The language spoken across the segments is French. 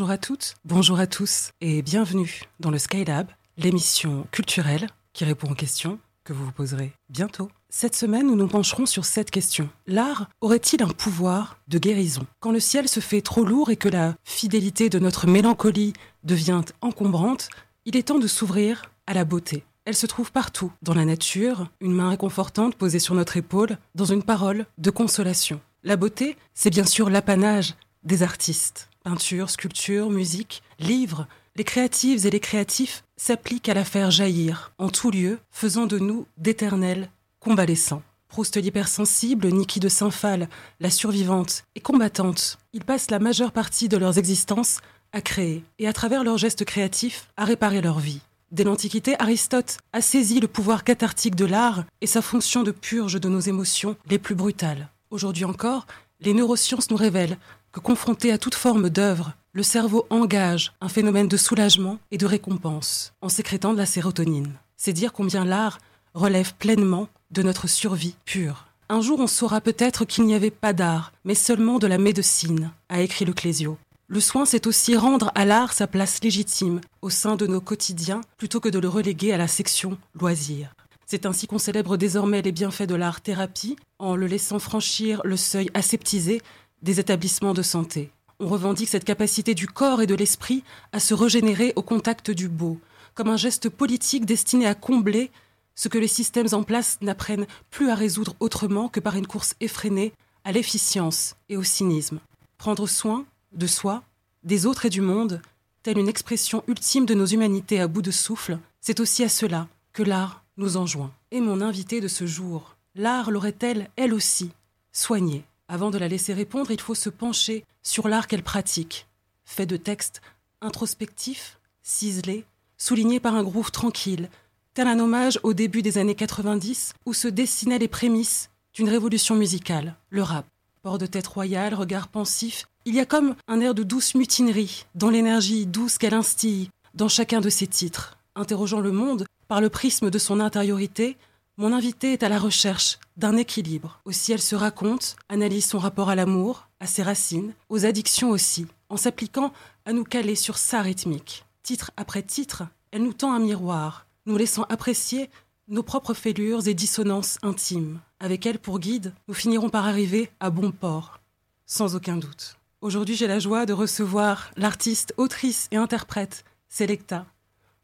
Bonjour à toutes, bonjour à tous et bienvenue dans le Skylab, l'émission culturelle qui répond aux questions que vous vous poserez bientôt. Cette semaine, nous nous pencherons sur cette question. L'art aurait-il un pouvoir de guérison? Quand le ciel se fait trop lourd et que la fidélité de notre mélancolie devient encombrante, il est temps de s'ouvrir à la beauté. Elle se trouve partout, dans la nature, une main réconfortante posée sur notre épaule, dans une parole de consolation. La beauté, c'est bien sûr l'apanage des artistes. Peinture, sculpture, musique, livres, les créatives et les créatifs s'appliquent à la faire jaillir en tout lieu, faisant de nous d'éternels convalescents. Proust l'hypersensible, Niki de Saint-Phal, la survivante et combattante, ils passent la majeure partie de leurs existences à créer et à travers leurs gestes créatifs à réparer leur vie. Dès l'Antiquité, Aristote a saisi le pouvoir cathartique de l'art et sa fonction de purge de nos émotions les plus brutales. Aujourd'hui encore, les neurosciences nous révèlent que confronté à toute forme d'œuvre, le cerveau engage un phénomène de soulagement et de récompense en sécrétant de la sérotonine. C'est dire combien l'art relève pleinement de notre survie pure. Un jour, on saura peut-être qu'il n'y avait pas d'art, mais seulement de la médecine, a écrit le Clésio. Le soin, c'est aussi rendre à l'art sa place légitime au sein de nos quotidiens, plutôt que de le reléguer à la section loisirs. C'est ainsi qu'on célèbre désormais les bienfaits de l'art-thérapie, en le laissant franchir le seuil aseptisé des établissements de santé. On revendique cette capacité du corps et de l'esprit à se régénérer au contact du beau, comme un geste politique destiné à combler ce que les systèmes en place n'apprennent plus à résoudre autrement que par une course effrénée à l'efficience et au cynisme. Prendre soin de soi, des autres et du monde, telle une expression ultime de nos humanités à bout de souffle, c'est aussi à cela que l'art nous enjoint. Et mon invitée de ce jour, l'art l'aurait-elle, elle aussi, soignée? Avant de la laisser répondre, il faut se pencher sur l'art qu'elle pratique, fait de textes introspectifs, ciselés, soulignés par un groove tranquille, tel un hommage au début des années 90 où se dessinaient les prémices d'une révolution musicale, le rap. Port de tête royale, regard pensif, il y a comme un air de douce mutinerie dans l'énergie douce qu'elle instille dans chacun de ses titres. Interrogeant le monde par le prisme de son intériorité, mon invité est à la recherche d'un équilibre. Aussi elle se raconte, analyse son rapport à l'amour, à ses racines, aux addictions aussi, en s'appliquant à nous caler sur sa rythmique. Titre après titre, elle nous tend un miroir, nous laissant apprécier nos propres fêlures et dissonances intimes. Avec elle pour guide, nous finirons par arriver à bon port, sans aucun doute. Aujourd'hui, j'ai la joie de recevoir l'artiste, autrice et interprète Selecta.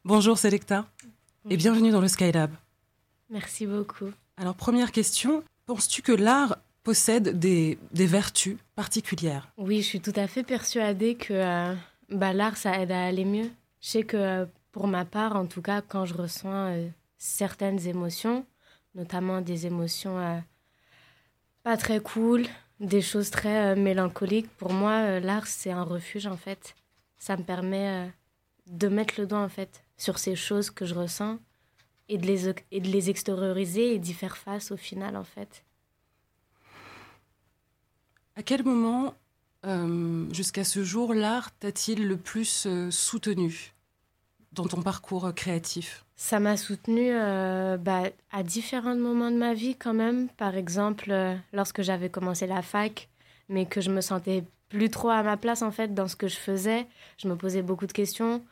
Bonjour Selecta et bienvenue dans le Skylab. Merci beaucoup. Alors, première question, penses-tu que l'art possède des, vertus particulières? Oui, je suis tout à fait persuadée que euh, bah, l'art, ça aide à aller mieux. Je sais que euh, pour ma part, en tout cas, quand je ressens euh, certaines émotions, notamment des émotions pas très cool, des choses très euh, mélancoliques. Pour moi, euh, l'art, c'est un refuge, en fait. Ça me permet euh, de mettre le doigt, en fait, sur ces choses que je ressens et de les, et de les extérioriser et d'y faire face au final, en fait. À quel moment, jusqu'à ce jour, l'art t'a-t-il le plus soutenu dans ton parcours créatif? Ça m'a soutenu euh, bah, à différents moments de ma vie quand même. Par exemple, euh, lorsque j'avais commencé la fac, mais que je me sentais plus trop à ma place en fait dans ce que je faisais. Je me posais beaucoup de questions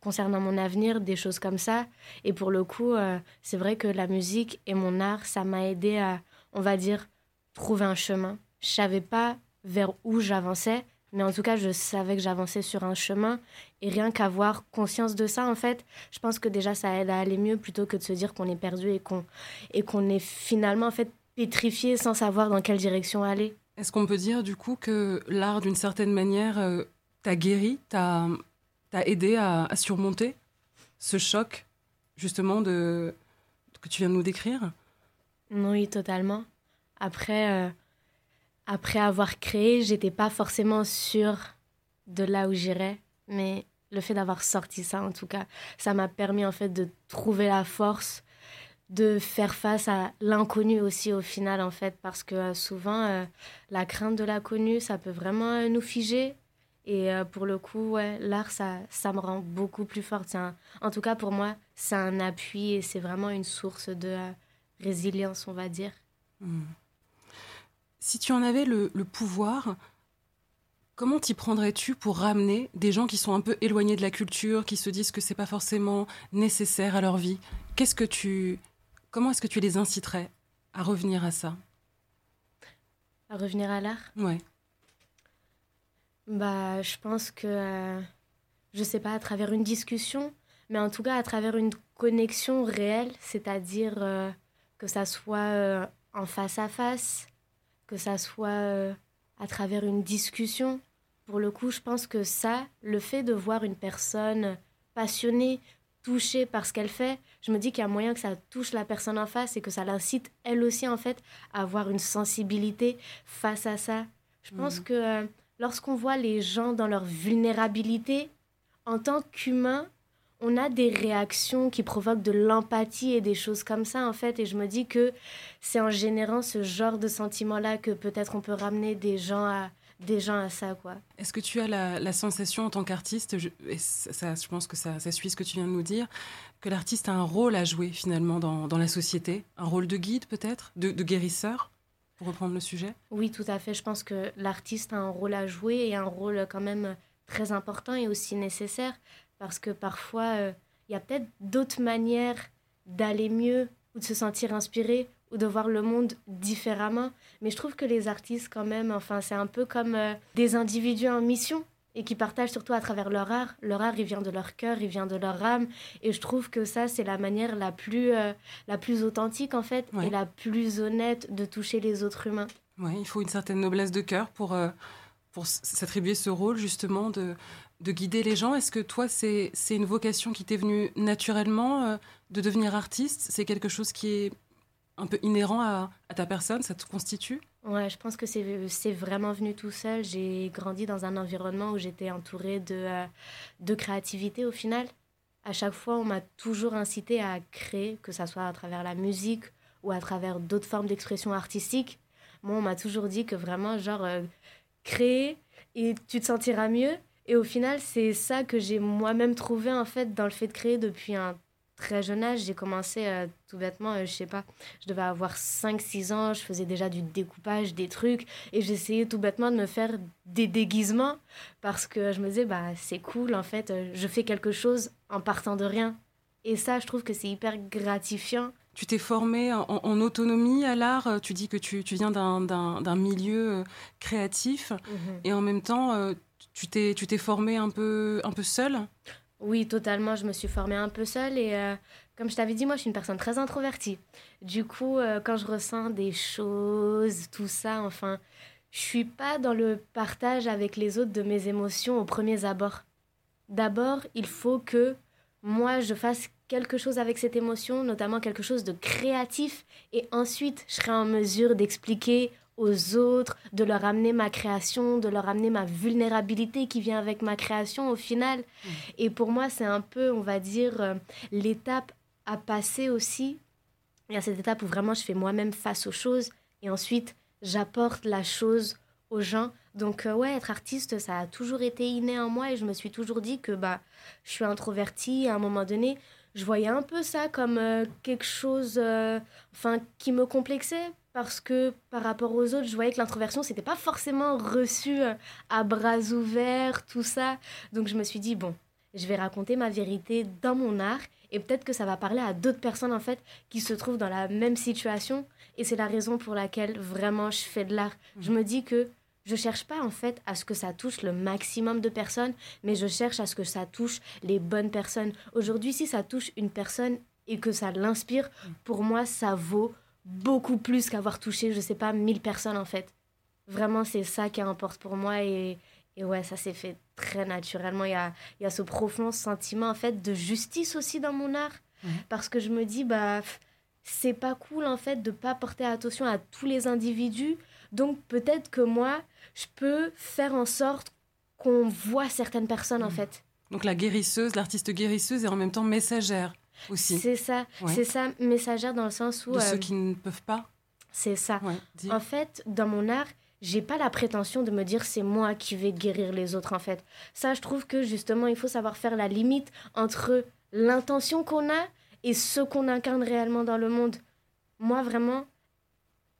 concernant, mon avenir, des choses comme ça. Et pour le coup, euh, c'est vrai que la musique et mon art, ça m'a aidé à, on va dire, trouver un chemin. Je savais pas vers où j'avançais, mais en tout cas, je savais que j'avançais sur un chemin. Et rien qu'avoir conscience de ça, en fait, je pense que déjà, ça aide à aller mieux plutôt que de se dire qu'on est perdu et qu'on et qu'on est finalement, en fait, pétrifié sans savoir dans quelle direction aller. Est-ce qu'on peut dire, du coup, que l'art, d'une certaine manière, euh, t'a guéri, t'a aidé à, surmonter ce choc, justement, de, que tu viens de nous décrire? Oui, totalement. Après... Euh, après avoir créé, j'étais pas forcément sûre de là où j'irais, mais le fait d'avoir sorti ça, en tout cas, ça m'a permis en fait de trouver la force de faire face à l'inconnu aussi au final en fait parce que euh, souvent euh, la crainte de l'inconnu ça peut vraiment nous figer et pour le coup ouais, l'art ça ça me rend beaucoup plus forte. En tout cas pour moi c'est un appui et c'est vraiment une source de résilience on va dire. Mmh si tu en avais le, pouvoir, Comment t'y prendrais-tu pour ramener des gens qui sont un peu éloignés de la culture, qui se disent que c'est pas forcément nécessaire à leur vie? Qu'est-ce que tu, comment est-ce que tu les inciterais à revenir à ça? À revenir à l'art? Ouais. Bah, je pense que, euh, je sais pas, à travers une discussion, mais en tout cas à travers une connexion réelle, c'est-à-dire euh, que ça soit euh, en face à face, que ça soit à travers une discussion. Pour le coup, je pense que ça, le fait de voir une personne passionnée, touchée par ce qu'elle fait, je me dis qu'il y a moyen que ça touche la personne en face et que ça l'incite elle aussi en fait à avoir une sensibilité face à ça. Je pense Mhm. que euh, lorsqu'on voit les gens dans leur vulnérabilité, en tant qu'humain, on a des réactions qui provoquent de l'empathie et des choses comme ça en fait. Et je me dis que c'est en générant ce genre de sentiment là que peut-être on peut ramener des gens à des gens à ça quoi. Est-ce que tu as la, sensation en tant qu'artiste, je, et ça, je pense que ça, suit ce que tu viens de nous dire, que l'artiste a un rôle à jouer finalement dans, la société? Un rôle de guide peut-être? De guérisseur? Pour reprendre le sujet Oui, tout à fait. Je pense que l'artiste a un rôle à jouer et un rôle quand même très important et aussi nécessaire parce que parfois, euh, il y a peut-être d'autres manières d'aller mieux ou de se sentir inspiré ou de voir le monde différemment. Mais je trouve que les artistes, quand même, enfin, c'est un peu comme euh, des individus en mission et qui partagent surtout à travers leur art. Leur art, il vient de leur cœur, il vient de leur âme. Et je trouve que ça, c'est la manière la plus, euh, la plus authentique, en fait, Ouais. et la plus honnête de toucher les autres humains. Oui, il faut une certaine noblesse de cœur pour, euh, pour s'attribuer ce rôle justement de, de guider les gens. Est-ce que toi, c'est c'est une vocation qui t'est venue naturellement euh, de devenir artiste? C'est quelque chose qui est un peu inhérent à, à ta personne? Ça te constitue? Ouais, je pense que c'est vraiment venu tout seul. J'ai grandi dans un environnement où j'étais entourée de, euh, de créativité au final. À chaque fois, on m'a toujours incité à créer, que ça soit à travers la musique ou à travers d'autres formes d'expression artistique. Moi, on m'a toujours dit que vraiment, genre, euh, créer et tu te sentiras mieux. Et au final, c'est ça que j'ai moi-même trouvé en fait dans le fait de créer depuis un très jeune âge. J'ai commencé euh, tout bêtement, euh, je sais pas, je devais avoir 5-6 ans, je faisais déjà du découpage, des trucs, et j'essayais tout bêtement de me faire des déguisements parce que je me disais, bah c'est cool en fait, euh, je fais quelque chose en partant de rien. Et ça, je trouve que c'est hyper gratifiant. Tu t'es formé en, en autonomie à l'art euh, Tu dis que tu, tu viens d'un- milieu créatif et en même temps, tu t'es tu t'es formé un peu, un peu seul Oui, totalement. Je me suis formée un peu seule et euh, comme je t'avais dit, moi, je suis une personne très introvertie. Du coup, euh, quand je ressens des choses, tout ça, enfin, je suis pas dans le partage avec les autres de mes émotions au premier abord. D'abord, il faut que moi, je fasse quelque chose avec cette émotion, notamment quelque chose de créatif, et ensuite, je serai en mesure d'expliquer aux autres, de leur amener ma création, de leur amener ma vulnérabilité qui vient avec ma création au final. Et pour moi, c'est un peu, on va dire, euh, l'étape à passer aussi. Il y a cette étape où vraiment je fais moi-même face aux choses et ensuite j'apporte la chose aux gens. Donc euh, ouais, être artiste, ça a toujours été inné en moi et je me suis toujours dit que bah je suis introvertie à un moment donné, je voyais un peu ça comme euh, quelque chose euh, enfin qui me complexait parce que par rapport aux autres, je voyais que l'introversion c'était pas forcément reçu euh, à bras ouverts, tout ça. Donc je me suis dit bon, je vais raconter ma vérité dans mon art et peut-être que ça va parler à d'autres personnes en fait qui se trouvent dans la même situation et c'est la raison pour laquelle vraiment je fais de l'art. Je me dis que je cherche pas en fait à ce que ça touche le maximum de personnes, mais je cherche à ce que ça touche les bonnes personnes. Aujourd'hui, si ça touche une personne et que ça l'inspire, pour moi, ça vaut beaucoup plus qu'avoir touché, je sais pas, 1000 personnes en fait. Vraiment, c'est ça qui importe pour moi et, et ouais, ça s'est fait très naturellement. Il y a, il y a ce profond sentiment en fait de justice aussi dans mon art parce que je me dis, bah, c'est pas cool en fait de pas porter attention à tous les individus. Donc peut-être que moi, je peux faire en sorte qu'on voit certaines personnes en Mhm. fait. Donc la guérisseuse, l'artiste guérisseuse et en même temps messagère aussi C'est ça, Ouais. c'est ça, messagère dans le sens où de euh, ceux qui ne peuvent pas. c'est ça. Ouais. En fait, dans mon art, j'ai pas la prétention de me dire c'est moi qui vais guérir les autres en fait. Ça, je trouve que justement, il faut savoir faire la limite entre l'intention qu'on a et ce qu'on incarne réellement dans le monde. Moi, vraiment,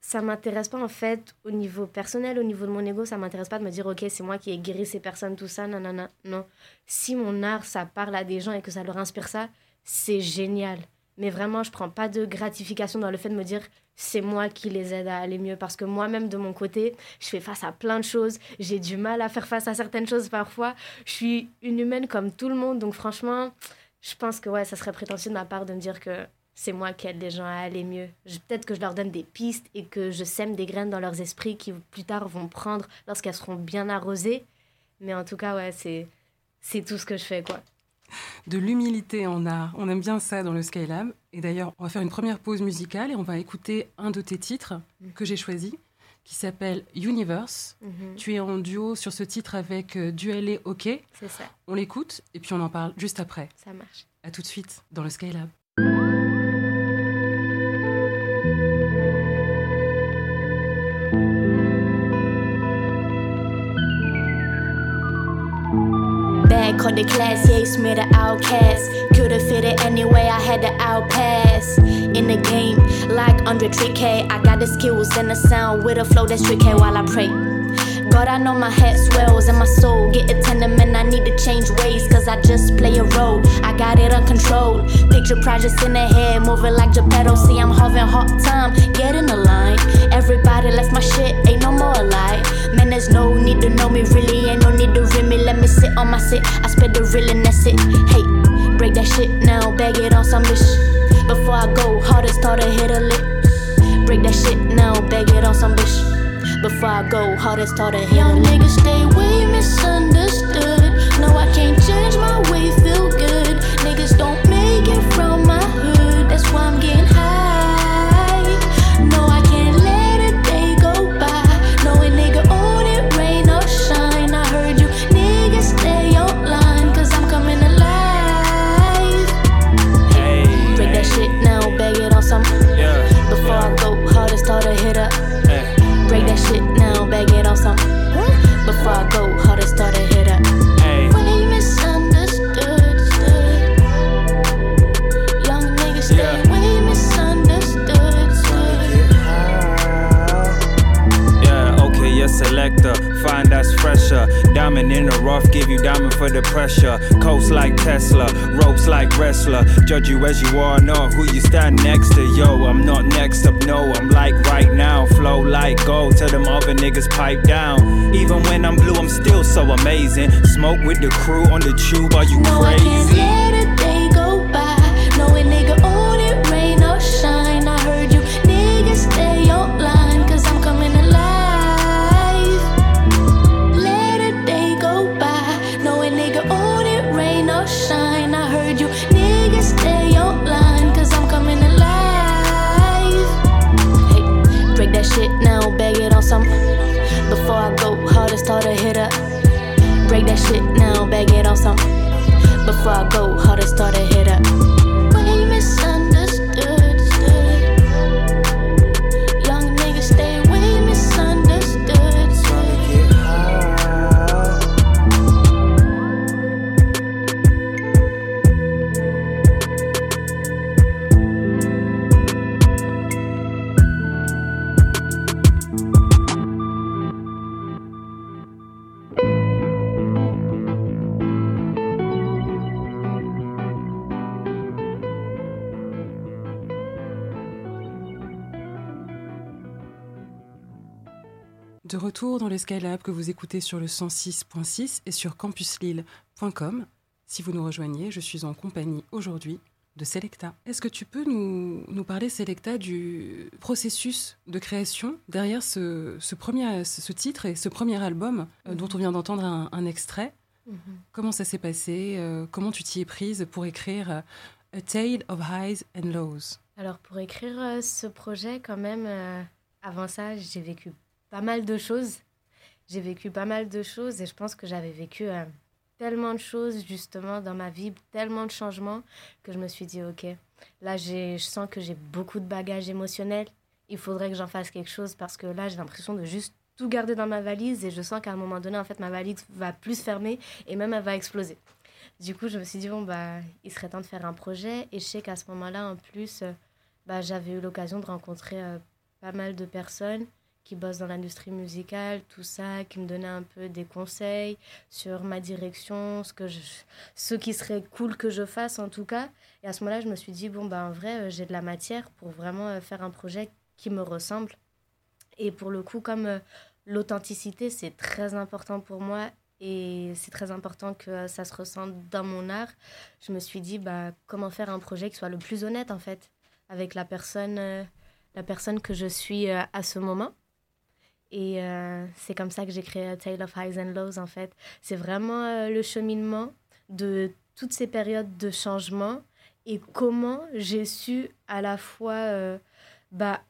ça m'intéresse pas en fait au niveau personnel, au niveau de mon ego, ça m'intéresse pas de me dire ok c'est moi qui ai guéri ces personnes, tout ça, non, non, non, non. Si mon art ça parle à des gens et que ça leur inspire ça, c'est génial. Mais vraiment je prends pas de gratification dans le fait de me dire c'est moi qui les aide à aller mieux parce que moi-même de mon côté je fais face à plein de choses, j'ai du mal à faire face à certaines choses parfois. Je suis une humaine comme tout le monde donc franchement je pense que ouais ça serait prétentieux de ma part de me dire que c'est moi qui aide les gens à aller mieux. Peut-être que je leur donne des pistes et que je sème des graines dans leurs esprits qui plus tard vont prendre lorsqu'elles seront bien arrosées. Mais en tout cas, ouais, c'est, c'est tout ce que je fais, quoi. De l'humilité en art, on aime bien ça dans le Skylab. Et d'ailleurs, on va faire une première pause musicale et on va écouter un de tes titres que j'ai choisi, qui s'appelle Universe. Mm-hmm. Tu es en duo sur ce titre avec euh, Duel OK. C'est ça. On l'écoute et puis on en parle juste après. Ça marche. À tout de suite dans le Skylab. Called the class, yeah, Smith the outcast. Could've fit it anyway, I had to outpass. In the game, like Andre Trick I got the skills and the sound with a flow that's tricky while I pray. God, I know my head swells and my soul get a tenement. I need to change ways, cause I just play a role. I got it uncontrolled. Picture projects in the head, moving like Geppetto. See, I'm having hard time, get in the line. Everybody left my shit, ain't no more alive. Man, there's no need to know me, really ain't no need to read me. Let me sit on my sit, I spit the real and that's it. Hey, break that shit now, bag it on some bitch. Before I go, hardest thought to hit a lick. Break that shit now, bag it on some bitch. Before I go, hardest thought to hit Young niggas stay way misunderstood. No, I can't Diamond in the rough, give you diamond for the pressure. Coast like Tesla, ropes like wrestler. Judge you as you are, know who you stand next to. Yo, I'm not next up, no, I'm like right now. Flow like gold, tell them other niggas pipe down. Even when I'm blue, I'm still so amazing. Smoke with the crew on the tube, are you no, crazy? Shit now, bag it on some. Before I go, le Skylab que vous écoutez sur le 106.6 et sur campuslille.com. Si vous nous rejoignez, je suis en compagnie aujourd'hui de Selecta. Est-ce que tu peux nous, nous, parler, Selecta, du processus de création derrière ce, ce premier, ce titre et ce premier album euh, dont on vient d'entendre un, extrait? Mhm. Comment ça s'est passé euh, Comment tu t'y es prise pour écrire euh, A Tale of Highs and Lows? Alors, pour écrire ce projet, quand même, avant ça, j'ai vécu pas mal de choses. J'ai vécu pas mal de choses et je pense que j'avais vécu euh, tellement de choses justement dans ma vie, tellement de changements que je me suis dit, ok, là je sens que j'ai beaucoup de bagages émotionnels. Il faudrait que j'en fasse quelque chose parce que là j'ai l'impression de juste tout garder dans ma valise et je sens qu'à un moment donné, en fait, ma valise va plus fermer et même elle va exploser. Du coup, je me suis dit, bon, bah, il serait temps de faire un projet. Et je sais qu'à ce moment-là, en plus, euh, bah, j'avais eu l'occasion de rencontrer euh, pas mal de personnes qui bossent dans l'industrie musicale, tout ça, qui me donnaient un peu des conseils sur ma direction, ce, que je, ce qui serait cool que je fasse en tout cas. Et à ce moment-là, je me suis dit, bon, bah, en vrai, euh, j'ai de la matière pour vraiment euh, faire un projet qui me ressemble. Et pour le coup, comme euh, l'authenticité, c'est très important pour moi et c'est très important que ça se ressente dans mon art, je me suis dit, bah, comment faire un projet qui soit le plus honnête en fait avec la personne, la personne que je suis à ce moment. Et euh, c'est comme ça que j'ai créé Tale of Highs and Lows, en fait. C'est vraiment euh, le cheminement de toutes ces périodes de changement et comment j'ai su à la fois euh, bah,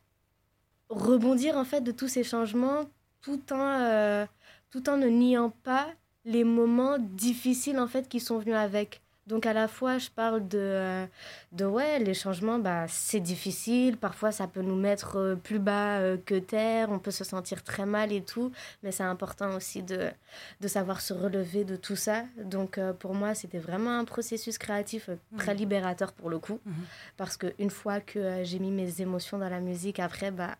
rebondir, en fait, de tous ces changements tout en, tout en ne niant pas les moments difficiles, en fait, qui sont venus avec. Donc à la fois, je parle de, euh, de ouais, les changements, bah, c'est difficile. Parfois, ça peut nous mettre euh, plus bas euh, que terre. On peut se sentir très mal et tout. Mais c'est important aussi de, de savoir se relever de tout ça. Donc pour moi, c'était vraiment un processus créatif très mmh. libérateur pour le coup. Mmh. Parce qu'une fois que j'ai mis mes émotions dans la musique, après, bah,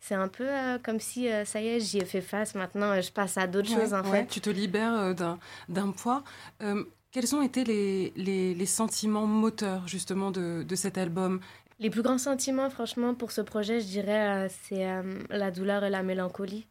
c'est un peu comme si, ça y est, j'y ai fait face. Maintenant, je passe à d'autres choses, en fait. Tu te libères d'un poids. Quels ont été les, les, sentiments moteurs justement de, de, cet album? Les plus grands sentiments, franchement, pour ce projet, je dirais, euh, c'est euh, la douleur et la mélancolie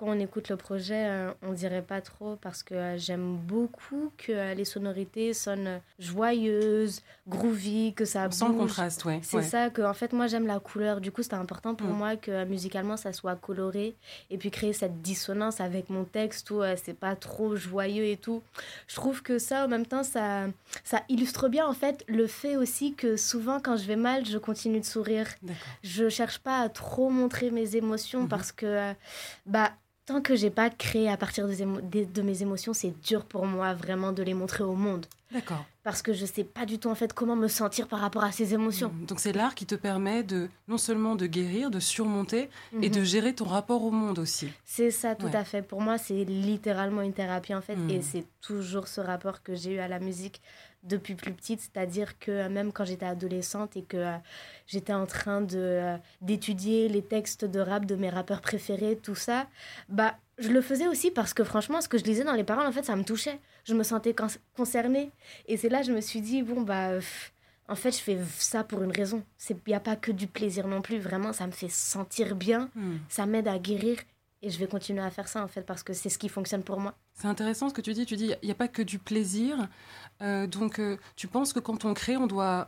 quand on écoute le projet, euh, on dirait pas trop parce que euh, j'aime beaucoup que euh, les sonorités sonnent joyeuses, groovy, que ça Sans contraste, ouais. C'est ça que, en fait, moi j'aime la couleur. Du coup, c'était important pour mm. moi que musicalement ça soit coloré et puis créer cette dissonance avec mon texte où c'est pas trop joyeux et tout. Je trouve que ça, en même temps, ça, ça illustre bien en fait le fait aussi que souvent quand je vais mal, je continue de sourire. Je cherche pas à trop montrer mes émotions mm-hmm. parce que, bah, tant que j'ai pas créé à partir de, de, mes émotions, c'est dur pour moi vraiment de les montrer au monde. D'accord. Parce que je sais pas du tout en fait comment me sentir par rapport à ces émotions. Mmh. Donc c'est l'art qui te permet de non seulement de guérir, de surmonter et de mmh. gérer ton rapport au monde aussi. C'est ça tout à fait. Pour moi, c'est littéralement une thérapie en fait et mmh. c'est toujours ce rapport que j'ai eu à la musique depuis plus petite, c'est-à-dire que euh, même quand j'étais adolescente et que euh, j'étais en train de euh, d'étudier les textes de rap de mes rappeurs préférés, tout ça, bah je le faisais aussi parce que franchement, ce que je lisais dans les paroles, en fait, ça me touchait. Je me sentais concernée. Et c'est là que je me suis dit, bon, bah, en fait, je fais ça pour une raison. Il n'y a pas que du plaisir non plus. Vraiment, ça me fait sentir bien. Hmm. Ça m'aide à guérir. Et je vais continuer à faire ça, en fait, parce que c'est ce qui fonctionne pour moi. C'est intéressant ce que tu dis. Tu dis, il n'y a pas que du plaisir. Euh, donc, euh, tu penses que quand on crée, on doit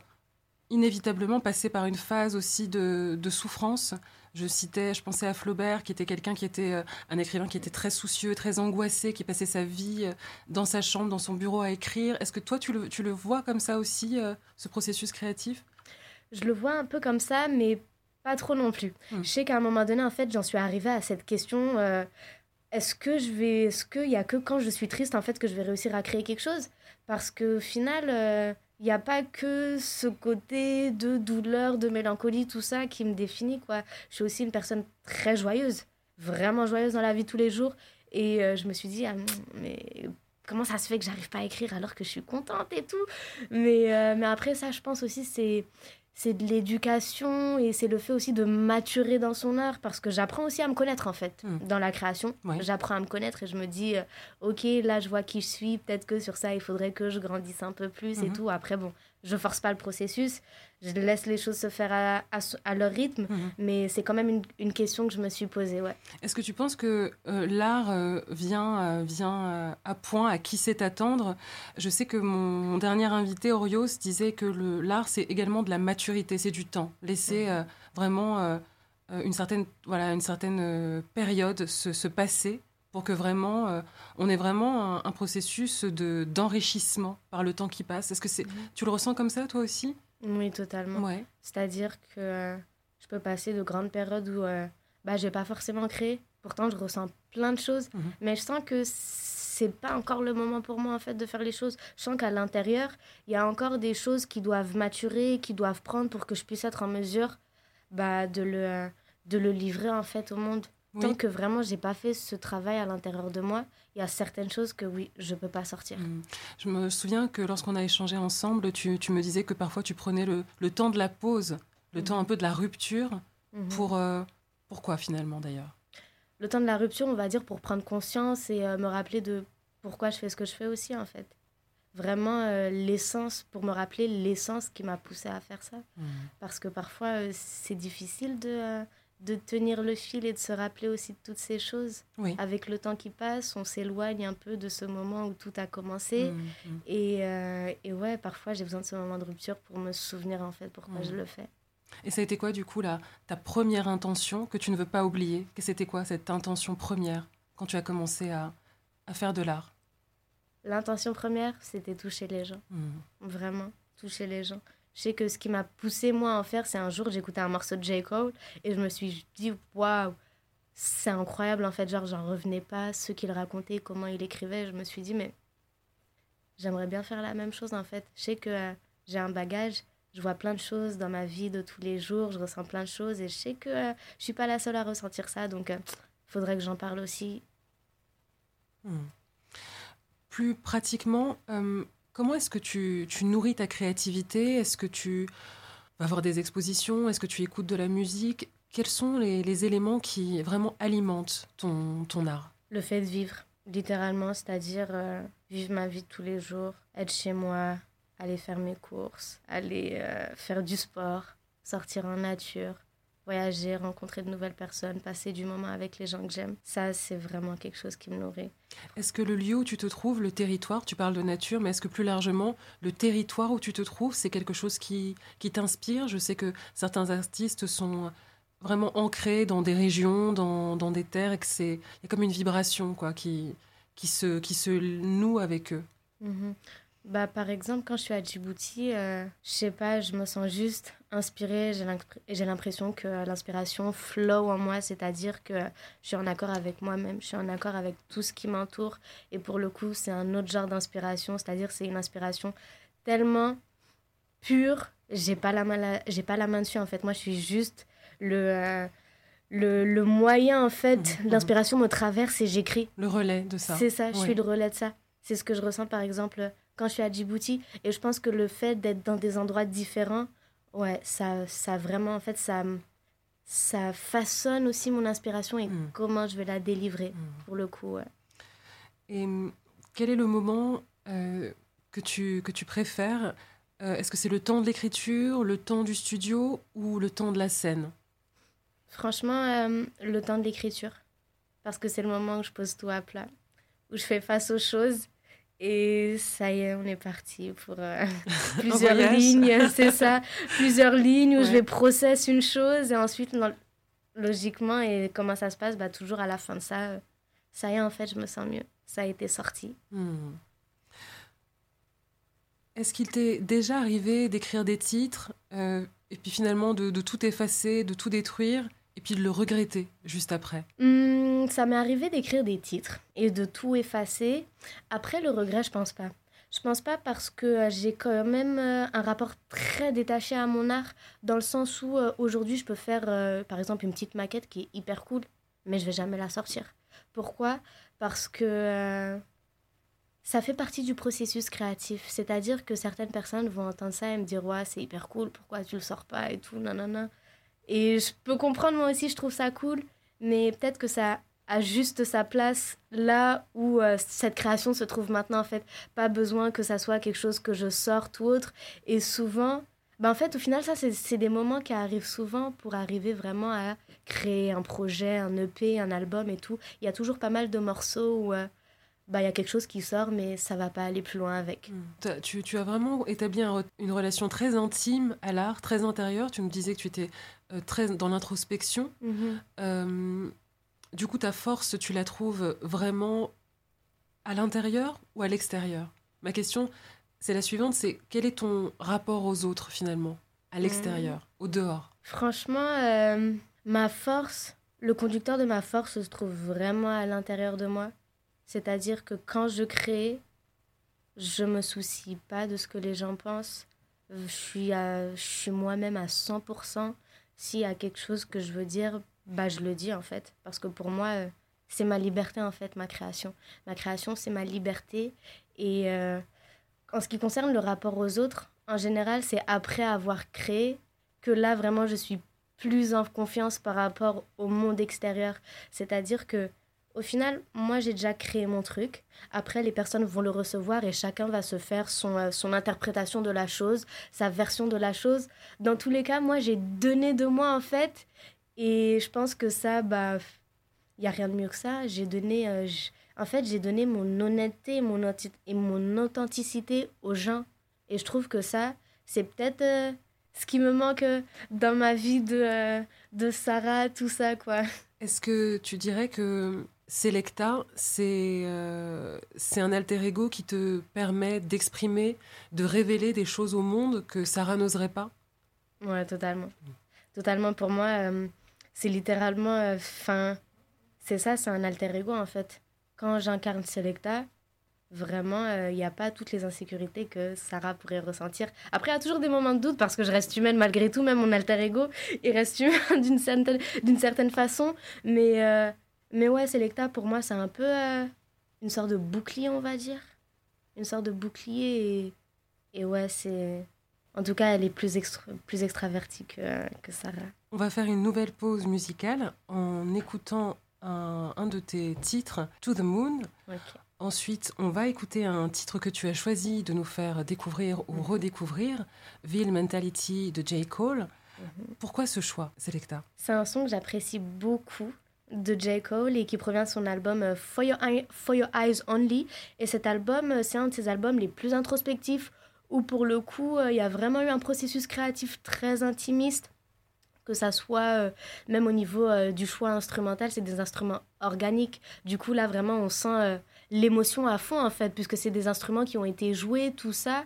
inévitablement passer par une phase aussi de, de, souffrance? Je citais, je pensais à Flaubert, qui était quelqu'un qui était euh, un écrivain qui était très soucieux, très angoissé, qui passait sa vie dans sa chambre, dans son bureau à écrire. Est-ce que toi, tu le, tu le, vois comme ça aussi, ce processus créatif? Je le vois un peu comme ça, mais pas trop non plus. Hmm. Je sais qu'à un moment donné, en fait, j'en suis arrivée à cette question est-ce que je vais est-ce qu'il y a que quand je suis triste en fait que je vais réussir à créer quelque chose? Parce que au final euh, il n'y a pas que ce côté de douleur de mélancolie tout ça qui me définit quoi je suis aussi une personne très joyeuse vraiment joyeuse dans la vie tous les jours et euh, je me suis dit ah, mais comment ça se fait que j'arrive pas à écrire alors que je suis contente et tout? Mais euh, mais après ça je pense aussi c'est c'est de l'éducation et c'est le fait aussi de maturer dans son art parce que j'apprends aussi à me connaître en fait hmm. dans la création. J'apprends à me connaître et je me dis, euh, ok, là je vois qui je suis, peut-être que sur ça il faudrait que je grandisse un peu plus et mhm. tout. Après, bon, je force pas le processus, je laisse les choses se faire à, à, leur rythme, mhm. mais c'est quand même une, une, question que je me suis posée. Ouais. Est-ce que tu penses que euh, l'art euh, vient, euh, vient à point, à qui sait attendre? Je sais que mon, dernier invité, Orios, disait que l'art, c'est également de la maturité, c'est du temps. Laisser mhm. vraiment une certaine, voilà, une certaine période se, se passer pour que vraiment euh, on ait vraiment un, processus de d'enrichissement par le temps qui passe. Est-ce que c'est mhm. tu le ressens comme ça toi aussi? Oui, totalement. Ouais. C'est-à-dire que euh, je peux passer de grandes périodes où euh, bah j'ai pas forcément créé, pourtant je ressens plein de choses, mhm. mais je sens que c'est pas encore le moment pour moi en fait de faire les choses. Je sens qu'à l'intérieur, il y a encore des choses qui doivent maturer, qui doivent prendre pour que je puisse être en mesure bah, de le de le livrer en fait au monde. Tant que vraiment j'ai pas fait ce travail à l'intérieur de moi, il y a certaines choses que oui, je peux pas sortir. Mm. Je me souviens que lorsqu'on a échangé ensemble, tu, tu, me disais que parfois tu prenais le, le temps de la pause, le mm. temps un peu de la rupture mm-hmm. pour, euh, Pourquoi finalement d'ailleurs? Le temps de la rupture, on va dire, pour prendre conscience et euh, me rappeler de pourquoi je fais ce que je fais aussi, en fait. Vraiment euh, l'essence, pour me rappeler l'essence qui m'a poussé à faire ça. Hmm. Parce que parfois, c'est difficile de, de tenir le fil et de se rappeler aussi de toutes ces choses. Oui. Avec le temps qui passe, on s'éloigne un peu de ce moment où tout a commencé. Hmm, hmm. Et, euh, et ouais, parfois, j'ai besoin de ce moment de rupture pour me souvenir, en fait, pourquoi Mhm. je le fais. Et ça a été quoi du coup là, ta première intention que tu ne veux pas oublier? Que C'était quoi cette intention première quand tu as commencé à, à faire de l'art? L'intention première, c'était toucher les gens. Vraiment, toucher les gens. Je sais que ce qui m'a poussé moi à en faire, c'est un jour j'écoutais un morceau de J. Cole et je me suis dit waouh, c'est incroyable en fait. Genre, j'en revenais pas, ce qu'il racontait, comment il écrivait. Je me suis dit, mais j'aimerais bien faire la même chose en fait. Je sais que euh, j'ai un bagage, je vois plein de choses dans ma vie de tous les jours, je ressens plein de choses et je sais que euh, je suis pas la seule à ressentir ça donc il faudrait que j'en parle aussi. Hmm. Plus pratiquement, euh, comment est-ce que tu, tu nourris ta créativité? Est-ce que tu vas voir des expositions? Est-ce que tu écoutes de la musique? Quels sont les, les éléments qui vraiment alimentent ton, ton art? Le fait de vivre, littéralement, c'est-à-dire euh, vivre ma vie tous les jours, être chez moi, aller faire mes courses, aller euh, faire du sport, sortir en nature, voyager, rencontrer de nouvelles personnes, passer du moment avec les gens que j'aime. Ça, c'est vraiment quelque chose qui me nourrit. Est-ce que le lieu où tu te trouves, le territoire, tu parles de nature, mais est-ce que plus largement, le territoire où tu te trouves, c'est quelque chose qui, qui t'inspire? Je sais que certains artistes sont vraiment ancrés dans des régions, dans, dans des terres, et que c'est il y a comme une vibration quoi, qui, qui, se, qui se noue avec eux. Mhm. Bah, par exemple, quand je suis à Djibouti, euh, je sais pas, je me sens juste inspirée. J'ai l'imp- j'ai l'impression que l'inspiration flow en moi, c'est-à-dire que je suis en accord avec moi-même, je suis en accord avec tout ce qui m'entoure. Et pour le coup, c'est un autre genre d'inspiration, c'est-à-dire c'est une inspiration tellement pure, j'ai pas la main, j'ai pas la main dessus en fait. Moi, je suis juste le euh, le, le moyen en fait. Mhm, mhm. L'inspiration me traverse et j'écris. Le relais de ça. C'est ça, je suis le relais de ça. C'est ce que je ressens par exemple quand je suis à Djibouti. Et je pense que le fait d'être dans des endroits différents, ouais, ça, ça vraiment, en fait, ça, ça façonne aussi mon inspiration et Mm. comment je vais la délivrer, Mm. pour le coup. ouais. Et hum, quel est le moment euh, que, tu, que tu préfères Euh, Est-ce que c'est le temps de l'écriture, le temps du studio ou le temps de la scène? Franchement, euh, le temps de l'écriture. Parce que c'est le moment où je pose tout à plat, où je fais face aux choses. Et ça y est, on est parti pour euh, plusieurs lignes, c'est ça. Plusieurs lignes où je vais process une chose et ensuite, non, logiquement, et comment ça se passe, bah, toujours à la fin de ça, euh, ça y est, en fait, je me sens mieux. Ça a été sorti. Hmm. Est-ce qu'il t'est déjà arrivé d'écrire des titres euh, et puis finalement de, de tout effacer, de tout détruire et puis de le regretter juste après Hmm, ça m'est arrivé d'écrire des titres et de tout effacer. Après, le regret, je pense pas. Je pense pas parce que euh, j'ai quand même euh, un rapport très détaché à mon art, dans le sens où euh, aujourd'hui, je peux faire, par exemple, une petite maquette qui est hyper cool, mais je vais jamais la sortir. Pourquoi? Parce que ça fait partie du processus créatif. C'est-à-dire que certaines personnes vont entendre ça et me dire Ouais, c'est hyper cool, pourquoi tu le sors pas et tout, nanana? Et je peux comprendre, moi aussi, je trouve ça cool, mais peut-être que ça a juste sa place là où euh, cette création se trouve maintenant, en fait. Pas besoin que ça soit quelque chose que je sorte ou autre. Et souvent, ben en fait, au final, ça, c'est des moments qui arrivent souvent pour arriver vraiment à créer un projet, un EP, un album et tout. Il y a toujours pas mal de morceaux où euh, ben, il y a quelque chose qui sort, mais ça va pas aller plus loin avec. T'as- tu, tu as vraiment établi un une relation très intime à l'art, très intérieure. Tu me disais que tu étais euh, très dans l'introspection. Mhm. Euh, du coup, ta force, tu la trouves vraiment à l'intérieur ou à l'extérieur? Ma question, c'est la suivante, c'est quel est ton rapport aux autres finalement? À l'extérieur, au dehors? Franchement, euh, ma force, le conducteur de ma force se trouve vraiment à l'intérieur de moi. C'est-à-dire que quand je crée, je me soucie pas de ce que les gens pensent. Je suis, à- suis moi-même à 100%. S'il y a quelque chose que je veux dire, bah, je le dis en fait. Parce que pour moi, euh, c'est ma liberté en fait, ma création. Ma création, c'est ma liberté. Et euh, en ce qui concerne le rapport aux autres, en général, c'est après avoir créé que là, vraiment, je suis plus en confiance par rapport au monde extérieur. C'est-à-dire que au final, moi, j'ai déjà créé mon truc. Après, les personnes vont le recevoir et chacun va se faire son, euh, son interprétation de la chose, sa version de la chose. Dans tous les cas, moi, j'ai donné de moi, en fait. Et je pense que ça, bah, il n'y a rien de mieux que ça. J'ai donné, euh, en fait, j'ai donné mon honnêteté mon et mon authenticité aux gens. Et je trouve que ça, c'est peut-être euh, ce qui me manque dans ma vie de, de Sarah, tout ça, quoi. Est-ce que tu dirais que Selecta, euh, c'est un alter ego qui te permet d'exprimer, de révéler des choses au monde que Sarah n'oserait pas Ouais, totalement. Totalement, pour moi, euh, c'est littéralement. Euh, c'est ça, c'est un alter ego en fait. Quand j'incarne Selecta, vraiment, il n'y a pas toutes les insécurités que Sarah pourrait ressentir. Après, il y a toujours des moments de doute parce que je reste humaine malgré tout, même mon alter ego, il reste humain d'une certaine, certaine façon. Mais mais ouais, Selecta, pour moi, c'est un peu euh, une sorte de bouclier, on va dire. Une sorte de bouclier. Et, et ouais, c'est. En tout cas, elle est plus, plus extravertie que, que, Sarah. On va faire une nouvelle pause musicale en écoutant un, un de tes titres, To the Moon. Ensuite, on va écouter un titre que tu as choisi de nous faire découvrir ou mhm. redécouvrir, Ville Mentality de J. Cole. Mhm. Pourquoi ce choix, Selecta? C'est un son que j'apprécie beaucoup de J. Cole et qui provient de son album euh, For Your, Eyes Only. Et cet album, euh, c'est un de ses albums les plus introspectifs où pour le coup, euh, il y a vraiment eu un processus créatif très intimiste que ça soit même au niveau du choix instrumental, c'est des instruments organiques. Du coup, là, vraiment, on sent l'émotion à fond, en fait, puisque c'est des instruments qui ont été joués, tout ça.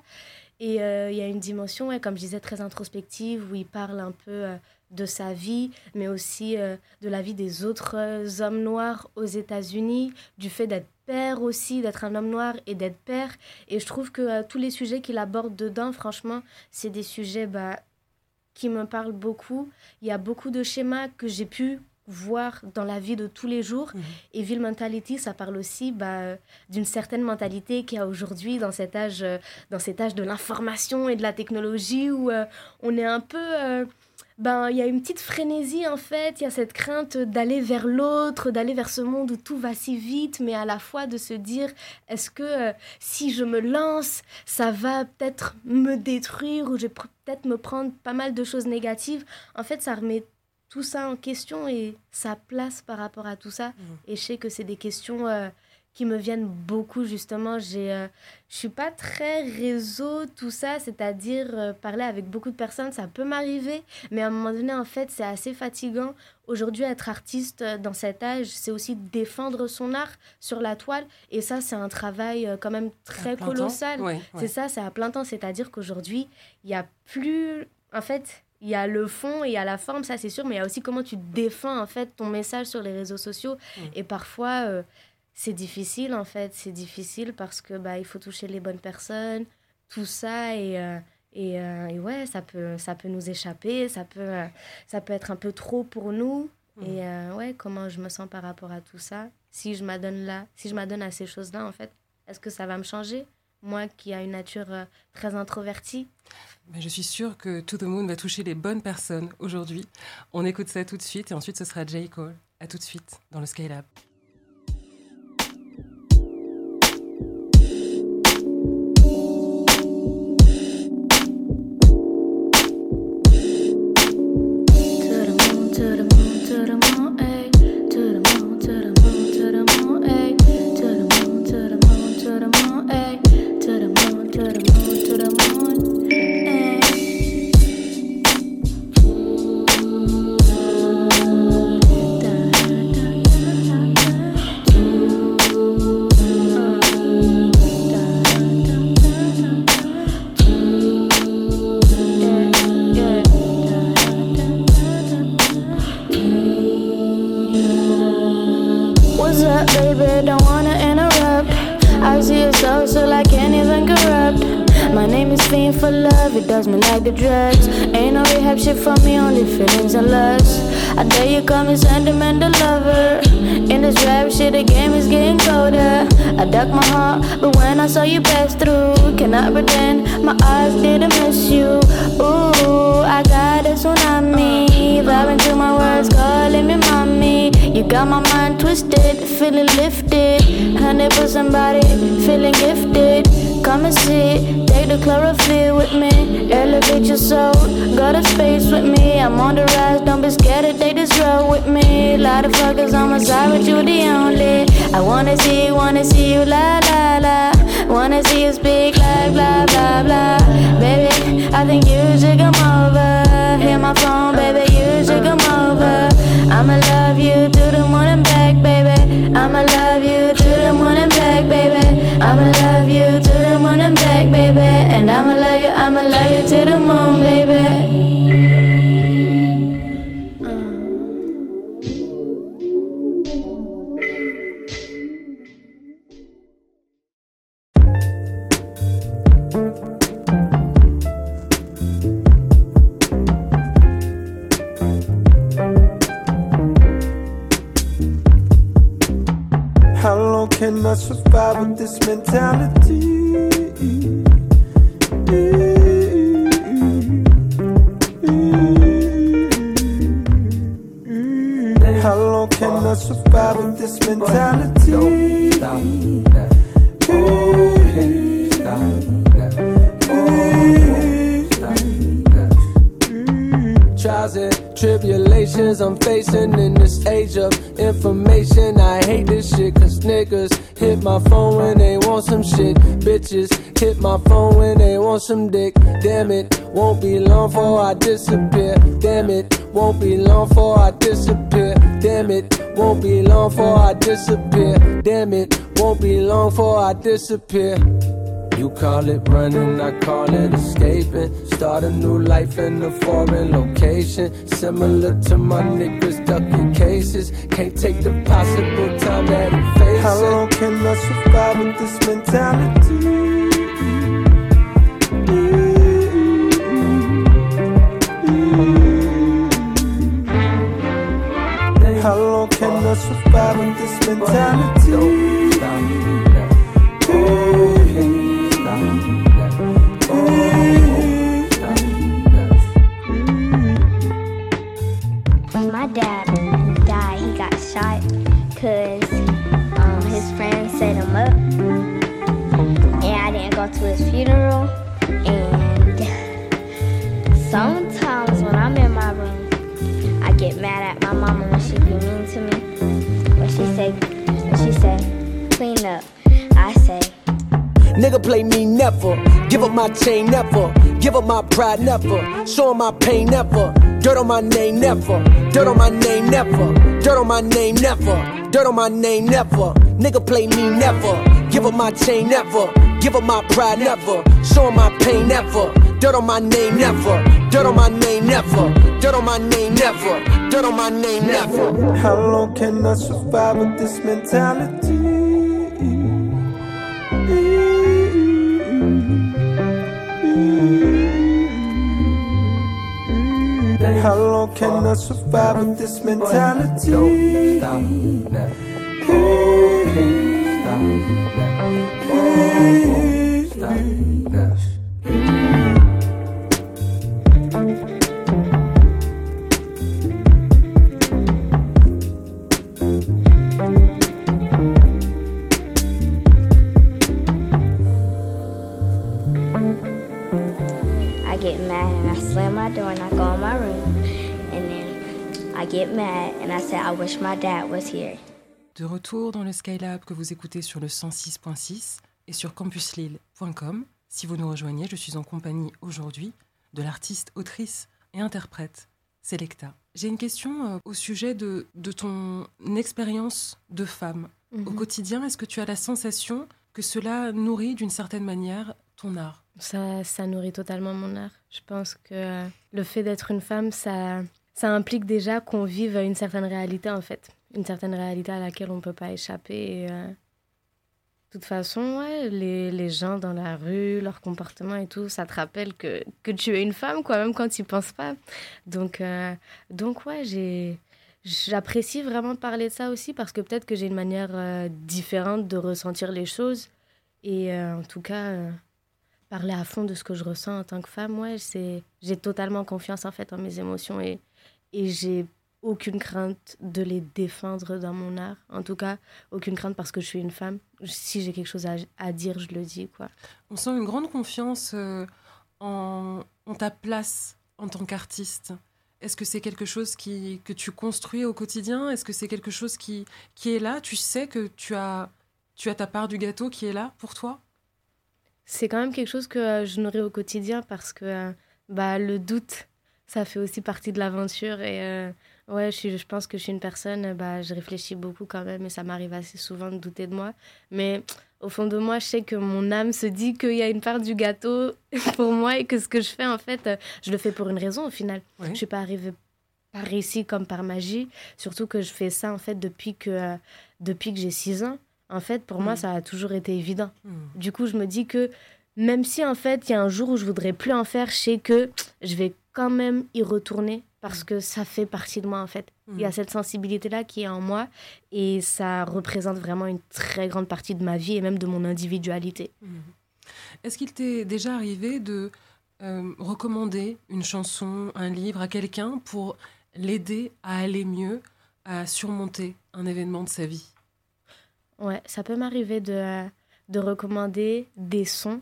Et il y a une dimension, comme je disais, très introspective, où il parle un peu de sa vie, mais aussi euh, de la vie des autres euh, hommes noirs aux États-Unis, du fait d'être père aussi, d'être un homme noir et d'être père. Et je trouve que euh, tous les sujets qu'il aborde dedans, franchement, c'est des sujets bah, qui me parlent beaucoup. Il y a beaucoup de schémas que j'ai pu voir dans la vie de tous les jours. Mhm. Et Ville Mentality, ça parle aussi bah, d'une certaine mentalité qu'il y a aujourd'hui dans cet âge, dans cet âge de l'information et de la technologie où on est un peu ben il y a une petite frénésie en fait, il y a cette crainte d'aller vers l'autre, d'aller vers ce monde où tout va si vite, mais à la fois de se dire est-ce que euh, si je me lance, ça va peut-être me détruire ou je vais peut-être me prendre pas mal de choses négatives? En fait, ça remet tout ça en question et sa place par rapport à tout ça. Mmh. Et je sais que c'est des questions euh, qui me viennent beaucoup justement. J'ai, euh, je suis pas très réseau, tout ça, c'est-à-dire euh, parler avec beaucoup de personnes, ça peut m'arriver, mais à un moment donné, en fait, c'est assez fatigant. Aujourd'hui, être artiste euh, dans cet âge, c'est aussi défendre son art sur la toile, et ça, c'est un travail quand même très colossal. C'est ça, c'est à plein temps, c'est-à-dire qu'aujourd'hui, il y a plus, en fait, il y a le fond et il y a la forme, ça c'est sûr, mais il y a aussi comment tu défends en fait ton message sur les réseaux sociaux. Et parfois, c'est difficile en fait, c'est difficile parce que bah il faut toucher les bonnes personnes, tout ça et euh, et, euh, et, ouais, ça peut ça peut nous échapper, ça peut euh, ça peut être un peu trop pour nous mmh. et ouais, comment je me sens par rapport à tout ça? Si je m'adonne là, si je m'adonne à ces choses-là en fait, est-ce que ça va me changer? Moi qui a une nature très introvertie mais je suis sûre que tout le monde va toucher les bonnes personnes aujourd'hui. On écoute ça tout de suite et ensuite ce sera J. Cole. À tout de suite dans le Skylab. then my eyes didn't miss you. Ooh, I got a tsunami. Vibing to my words, calling me mommy. You got my mind twisted, feeling lifted. Honey for somebody, feeling gifted. Come and sit, take the chlorophyll with me. Elevate your soul, gotta space with me. I'm on the rise, don't be scared to take this road with me. Lot of fuckers on my side, but you the only. I wanna see, wanna see you, la la la. Wanna see you speak like blah blah blah. Baby, I think you should come over. Hit my phone, baby, you should come over. I'ma love you to the morning back, baby. I'ma love you to the morning back, baby. I'ma love you to the morning back, baby. And I'ma love you, I'ma love you to the moon, baby. How long can I survive with this mentality? How long can I survive with this mentality? Tries it tribulations I'm facing in this age of information. I hate this shit cause niggas hit my phone when they want some shit. Bitches hit my phone when they want some dick. Damn it, won't be long I disappear. Damn it, won't be long before I disappear. Damn it, won't be long before I disappear. Damn it, won't be long before I disappear. You call it running, I call it escaping. Start a new life in a foreign location. Similar to my niggas ducking cases. Can't take the possible time that facing. How long can I survive with this mentality? How long can I survive with this mentality? My pride never. Show 'em my pain never. Dirt on my name never. Dirt on my name never. Dirt on my name never. Dirt on my name never. Nigga play me never. Give up my chain never. Give up my pride never. Show 'em my pain never. Dirt on my name never. Dirt on my name never. Dirt on my name never. Dirt on my name never. How long can I survive with this mentality? How long can I survive with this mentality? I wish my dad was here. De retour dans le Skylab que vous écoutez sur le 106.6 et sur campuslille.com. Si vous nous rejoignez, je suis en compagnie aujourd'hui de l'artiste, autrice et interprète Selecta. J'ai une question euh, au sujet de, de ton expérience de femme. Au Mhm. quotidien, est-ce que tu as la sensation que cela nourrit d'une certaine manière ton art? Ça, ça nourrit totalement mon art. Je pense que le fait d'être une femme, ça, ça implique déjà qu'on vive une certaine réalité, en fait. Une certaine réalité à laquelle on ne peut pas échapper. Euh, de toute façon, ouais, les, les gens dans la rue, leur comportement et tout, ça te rappelle que, que tu es une femme, quoi, même quand tu n'y penses pas. Donc, euh, donc ouais, j'ai... J'apprécie vraiment parler de ça aussi parce que peut-être que j'ai une manière euh, différente de ressentir les choses. Et euh, en tout cas, parler à fond de ce que je ressens en tant que femme, ouais, c'est j'ai totalement confiance en fait en mes émotions et j'ai aucune crainte de les défendre dans mon art. En tout cas, aucune crainte parce que je suis une femme. Si j'ai quelque chose à, à, dire, je le dis. quoi. On sent une grande confiance euh, en, en, ta place en tant qu'artiste. Est-ce que c'est quelque chose qui, que tu construis au quotidien? Est-ce que c'est quelque chose qui, qui est là? Tu sais que tu as, tu as ta part du gâteau qui est là pour toi? C'est quand même quelque chose que euh, je nourris au quotidien parce que euh, bah, le doute, ça fait aussi partie de l'aventure. Et euh, ouais, je, suis, je pense que je suis une personne, bah, je réfléchis beaucoup quand même et ça m'arrive assez souvent de douter de moi. Mais au fond de moi, je sais que mon âme se dit qu'il y a une part du gâteau pour moi et que ce que je fais, en fait, je le fais pour une raison au final. Oui. Je suis pas arrivée par ici comme par magie. Surtout que je fais ça, en fait, depuis que, euh, depuis que j'ai 6 ans. En fait, pour moi, Mm. ça a toujours été évident. Hmm. Du coup, je me dis que même si, en fait, il y a un jour où je voudrais plus en faire, je sais que je vais quand même y retourner parce que ça fait partie de moi, en fait. Il y a Hmm. cette sensibilité-là qui est en moi et ça représente vraiment une très grande partie de ma vie et même de mon individualité. Hmm. Est-ce qu'il t'est déjà arrivé de euh, recommander une chanson, un livre à quelqu'un pour l'aider à aller mieux, à surmonter un événement de sa vie? Ouais, ça peut m'arriver de, euh, de recommander des sons.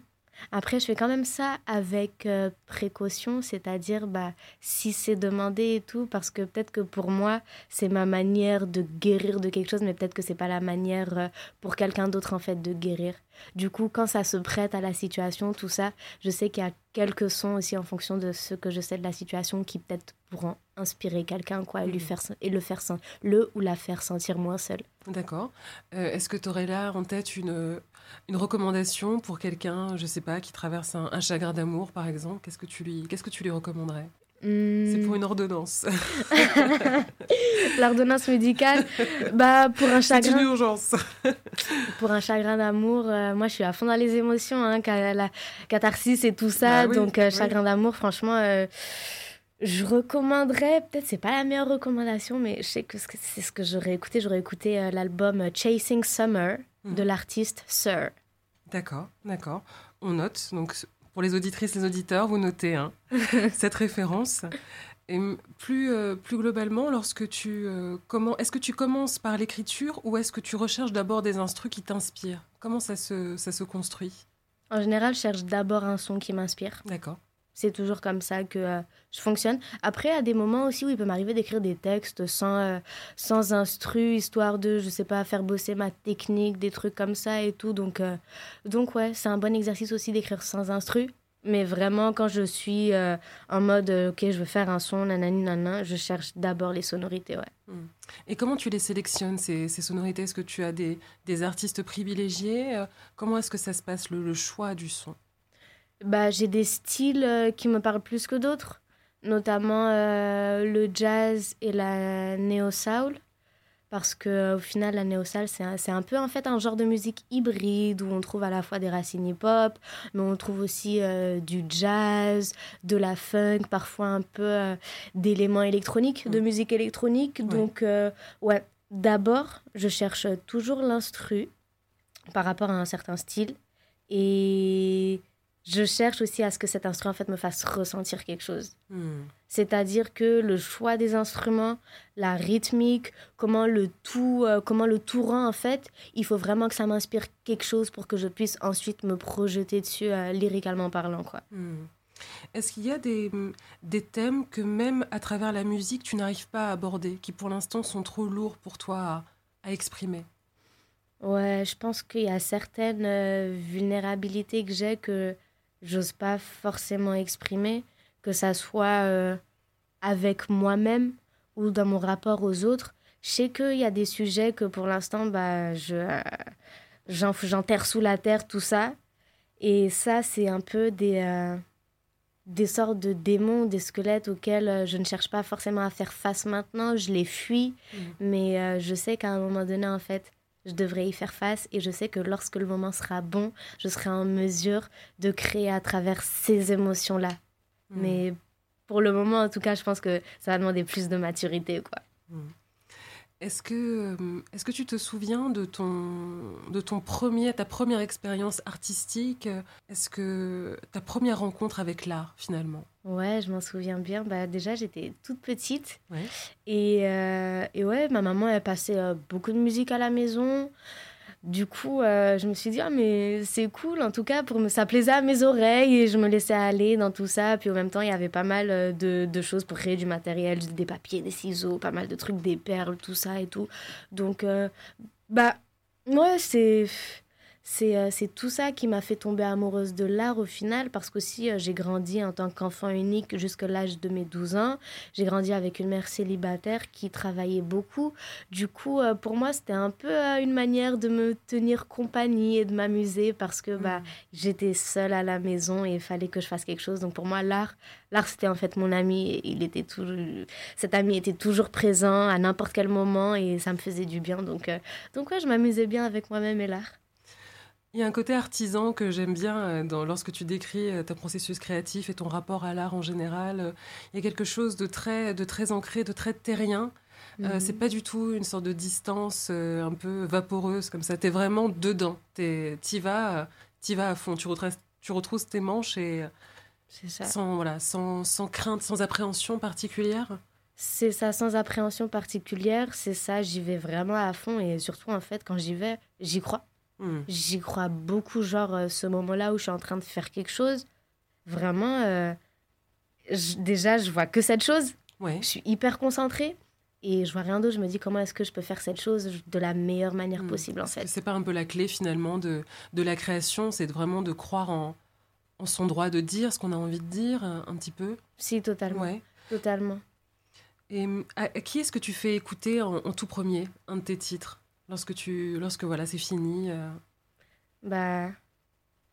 Après, je fais quand même ça avec euh, précaution, c'est-à-dire bah, si c'est demandé et tout, parce que peut-être que pour moi, c'est ma manière de guérir de quelque chose, mais peut-être que c'est pas la manière euh, pour quelqu'un d'autre en fait de guérir. Du coup, quand ça se prête à la situation, tout ça, je sais qu'il y a quelques sons aussi en fonction de ce que je sais de la situation qui peut-être pourront inspirer quelqu'un quoi et lui Mhm. faire et le faire le ou la faire sentir moins seul. D'accord. Euh, Est-ce que tu aurais là en tête une, une recommandation pour quelqu'un, je sais pas, qui traverse un, un chagrin d'amour, par exemple? Qu'est-ce que tu lui, qu'est-ce que tu lui recommanderais? C'est pour Hmm. une ordonnance. L'ordonnance médicale, bah pour un C'est une chagrin, urgence. pour un chagrin d'amour, euh, moi je suis à fond dans les émotions, hein, la catharsis et tout ça. Bah oui, donc euh, oui. chagrin d'amour, franchement, euh, je recommanderais. Peut-être c'est pas la meilleure recommandation, mais je sais que ce que- c'est ce que j'aurais écouté. J'aurais écouté l'album Chasing Summer de Mhm. l'artiste Sir. D'accord, d'accord. On note. Donc, pour les auditrices, les auditeurs, vous notez hein, cette référence. Et plus, euh, plus globalement, lorsque tu euh, comment, est-ce que tu commences par l'écriture ou est-ce que tu recherches d'abord des instrus qui t'inspirent? Comment ça se, ça se construit? En général, je cherche d'abord un son qui m'inspire. D'accord. C'est toujours comme ça que euh, je fonctionne. Après, à des moments aussi où il peut m'arriver d'écrire des textes sans, euh, sans instru, histoire de, je sais pas, faire bosser ma technique, des trucs comme ça et tout. Donc, euh, donc ouais, c'est un bon exercice aussi d'écrire sans instru. Mais vraiment, quand je suis euh, en mode, euh, ok, je veux faire un son, nanani, nanan, je cherche d'abord les sonorités, ouais. Et comment tu les sélectionnes, ces, ces sonorités? Est-ce que tu as des, des artistes privilégiés? Comment est-ce que ça se passe, le, le choix du son? Bah, j'ai des styles euh, qui me parlent plus que d'autres, notamment euh, le jazz et la néo-soul. Parce que euh, au final, la néo-soul, c'est un, un peu en fait un genre de musique hybride où on trouve à la fois des racines hip-hop, mais on trouve aussi euh, du jazz, de la funk, parfois un peu euh, d'éléments électroniques, de musique électronique. Ouais. Donc, ouais, d'abord, je cherche toujours l'instru par rapport à un certain style. Et je cherche aussi à ce que cet instrument en fait me fasse ressentir quelque chose. Hmm. C'est-à-dire que le choix des instruments, la rythmique, comment le tout, euh, comment le tout rend en fait, il faut vraiment que ça m'inspire quelque chose pour que je puisse ensuite me projeter dessus euh, lyricalement parlant quoi. Hmm. Est-ce qu'il y a des, des thèmes que même à travers la musique, tu n'arrives pas à aborder, qui pour l'instant sont trop lourds pour toi à, à exprimer? Ouais, je pense qu'il y a certaines euh, vulnérabilités que j'ai que j'ose pas forcément exprimer, que ça soit euh, avec moi-même ou dans mon rapport aux autres. Je sais qu'il y a des sujets que pour l'instant, bah, je, euh, j'en- j'enterre sous la terre, tout ça. Et ça, c'est un peu des, euh, des sortes de démons, des squelettes auxquels euh, je ne cherche pas forcément à faire face maintenant. Je les fuis, Mhm. mais je sais qu'à un moment donné, en fait, je devrais y faire face et je sais que lorsque le moment sera bon, je serai en mesure de créer à travers ces émotions-là. Hmm. Mais pour le moment, en tout cas, je pense que ça va demander plus de maturité, quoi. Est-ce que, euh, est-ce que tu te souviens de ton, de ton premier, ta première expérience artistique? Est-ce que ta première rencontre avec l'art, finalement? Ouais, je m'en souviens bien. Bah, déjà, j'étais toute petite. Ouais. Et, euh, et ouais, ma maman, elle passait euh, beaucoup de musique à la maison. Du coup, euh, je me suis dit, ah, mais c'est cool, en tout cas, pour me... ça plaisait à mes oreilles et je me laissais aller dans tout ça. Puis au même temps, il y avait pas mal de, de choses pour créer du matériel, des papiers, des ciseaux, pas mal de trucs, des perles, tout ça et tout. Donc, bah, ouais, c'est. C'est euh, c'est tout ça qui m'a fait tomber amoureuse de l'art au final, parce qu'aussi euh, j'ai grandi en tant qu'enfant unique jusqu'à l'âge de mes 12 ans. J'ai grandi avec une mère célibataire qui travaillait beaucoup. Du coup, euh, pour moi, c'était un peu une manière de me tenir compagnie et de m'amuser parce que bah, j'étais seule à la maison et il fallait que je fasse quelque chose. Donc pour moi, l'art, l'art c'était en fait mon ami. Il était toujours, cet ami était toujours présent à n'importe quel moment et ça me faisait du bien. Donc, euh, donc ouais, je m'amusais bien avec moi-même et l'art. Il y a un côté artisan que j'aime bien euh, dans, lorsque tu décris euh, ton processus créatif et ton rapport à l'art en général. Euh, Il y a quelque chose de très, de très ancré, de très terrien. Euh, Mhm. c'est pas du tout une sorte de distance euh, un peu vaporeuse comme ça. T'es vraiment dedans. T'y vas, t'y vas à fond. Tu retrousses, tu retrousses tes manches et C'est ça. sans, voilà, sans, sans crainte, sans appréhension particulière. C'est ça, sans appréhension particulière, c'est ça, j'y vais vraiment à fond et surtout en fait quand j'y vais, j'y crois. Hmm. J'y crois beaucoup, genre euh, ce moment-là où je suis en train de faire quelque chose, vraiment, euh, je- déjà je vois que cette chose, Ouais. je suis hyper concentrée et je vois rien d'autre, je me dis comment est-ce que je peux faire cette chose de la meilleure manière Hmm. possible en fait? C'est pas un peu la clé finalement de, de la création, c'est vraiment de croire en, en son droit de dire ce qu'on a envie de dire un, un petit peu? Si, totalement. Ouais. Totalement. Et hum, à, à qui est-ce que tu fais écouter en, en tout premier un de tes titres? Lorsque tu lorsque voilà c'est fini euh, Bah,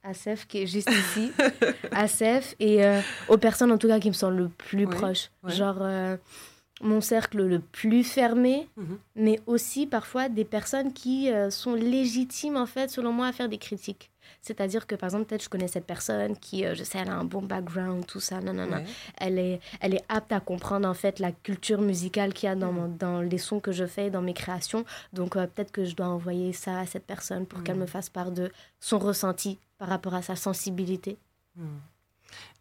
Asef qui est juste ici. Asef et euh, aux personnes en tout cas qui me sont le plus Ouais, proches. ouais. Genre euh, mon cercle le plus fermé, Mhm. mais aussi parfois des personnes qui sont légitimes en fait selon moi à faire des critiques. C'est-à-dire que par exemple peut-être je connais cette personne qui, euh, je sais, elle a un bon background, tout ça, non, non, non ouais. elle est, elle est apte à comprendre en fait la culture musicale qu'il y a dans, mon- dans les sons que je fais, dans mes créations. Donc euh, peut-être que je dois envoyer ça à cette personne pour qu'elle Mhm. me fasse part de son ressenti par rapport à sa sensibilité. Hmm.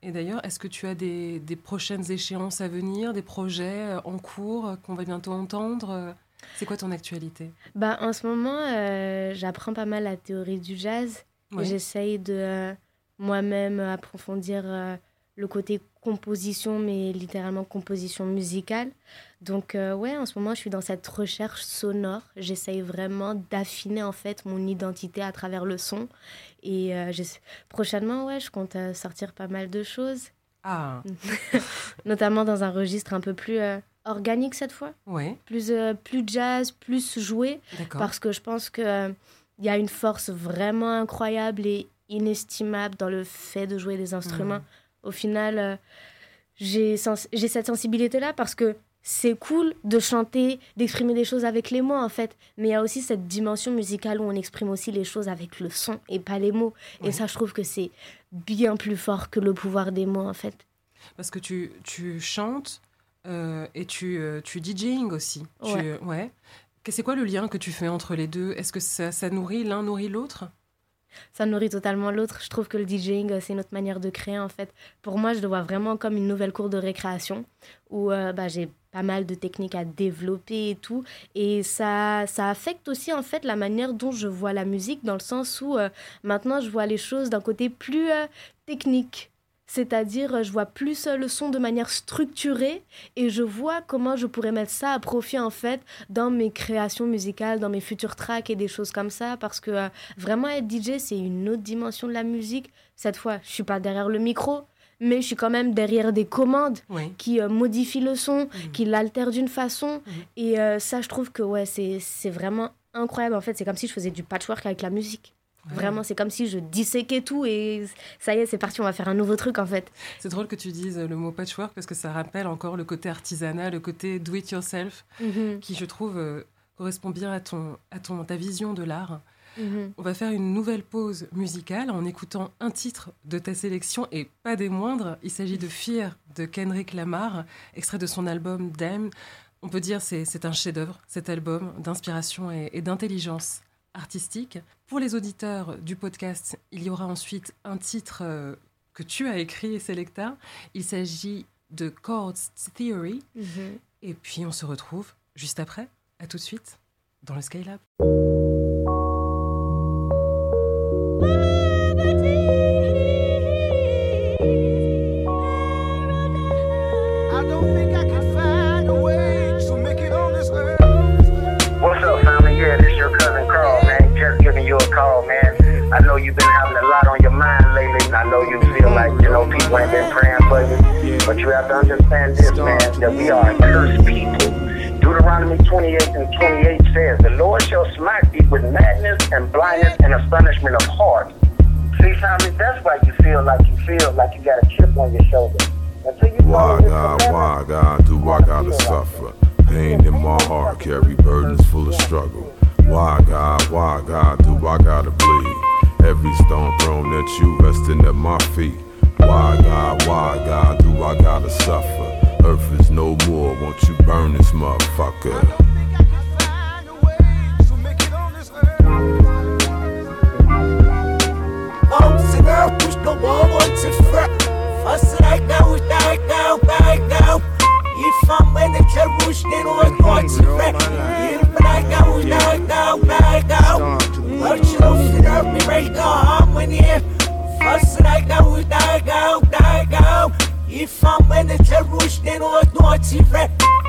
Et d'ailleurs, est-ce que tu as des, des prochaines échéances à venir, des projets euh, en cours qu'on va bientôt entendre C'est quoi ton actualité? Bah, en ce moment, euh, j'apprends pas mal la théorie du jazz. Ouais. J'essaye de euh, moi-même approfondir euh, le côté composition, mais littéralement composition musicale. Donc euh, ouais, en ce moment, je suis dans cette recherche sonore. J'essaye vraiment d'affiner en fait mon identité à travers le son. Et euh, prochainement, ouais, je compte sortir pas mal de choses, Ah, notamment dans un registre un peu plus organique cette fois, ouais, plus, plus jazz, plus joué. Parce que je pense que il y a une force vraiment incroyable et inestimable dans le fait de jouer des instruments. Mhm. Au final, euh, j'ai sens- cette sensibilité-là parce que c'est cool de chanter, d'exprimer des choses avec les mots en fait. Mais il y a aussi cette dimension musicale où on exprime aussi les choses avec le son et pas les mots. Ouais. Et ça, je trouve que c'est bien plus fort que le pouvoir des mots en fait. Parce que tu, tu chantes euh, et tu, euh, tu DJing aussi. Tu- Ouais. C'est quoi le lien que tu fais entre les deux? Est-ce que ça, nourrit l'un nourrit l'autre? Ça nourrit totalement l'autre. Je trouve que le DJing, euh, c'est notre manière de créer en fait. Pour moi, je le vois vraiment comme une nouvelle cour de récréation où euh, bah, j'ai pas mal de techniques à développer et tout. Et ça, ça affecte aussi en fait la manière dont je vois la musique dans le sens où euh, maintenant je vois les choses d'un côté plus technique. C'est-à-dire, je vois plus le son de manière structurée et je vois comment je pourrais mettre ça à profit en fait dans mes créations musicales, dans mes futurs tracks et des choses comme ça. Parce que euh, Vraiment, être DJ, c'est une autre dimension de la musique. Cette fois, je suis pas derrière le micro, mais je suis quand même derrière des commandes Oui. qui euh, modifient le son, Mhm. qui l'altèrent d'une façon. Mhm. Et euh, ça, je trouve que ouais, c'est vraiment incroyable. En fait, c'est comme si je faisais du patchwork avec la musique. Ouais. Vraiment, c'est comme si je disséquais tout et ça y est, c'est parti, on va faire un nouveau truc en fait. C'est drôle que tu dises le mot patchwork parce que ça rappelle encore le côté artisanat, le côté do it yourself, Mhm, qui je trouve euh, correspond bien à ton, à ton, ta vision de l'art. mhm. On va faire une nouvelle pause musicale en écoutant un titre de ta sélection et pas des moindres. Il s'agit de Fear de Kendrick Lamar, extrait de son album Damn. On peut dire c'est c'est un chef-d'œuvre cet album d'inspiration et, et d'intelligence artistique. Pour les auditeurs du podcast, il y aura ensuite un titre euh, que tu as écrit, Selecta. Il s'agit de Chords Theory. Mhm. Et puis on se retrouve juste après. À tout de suite dans le Skylab. Call, man. I know you've been having a lot on your mind lately, and I know you feel like, you know, people ain't been praying for you. But you have to understand this, man, that we are cursed people. Deuteronomy 28 and 28 says, The Lord shall smite thee with madness and blindness and astonishment of heart. See, family, that's why you feel like you feel like you got a chip on your shoulder. Until you Why, God, why, God, do I gotta suffer? Pain in my heart, carry burdens full of struggle. Why, God, why, God, do I gotta bleed? Every stone thrown at you, resting at my feet. Why, God, why, God, do I gotta suffer? Earth is no more, won't you burn this motherfucker? right now, mamba de Kerbush, they don't I got one now, now, now, I got What you don't fit up, me right now, I'm in here. First, I got I got, now, I got. If I'm the not want to.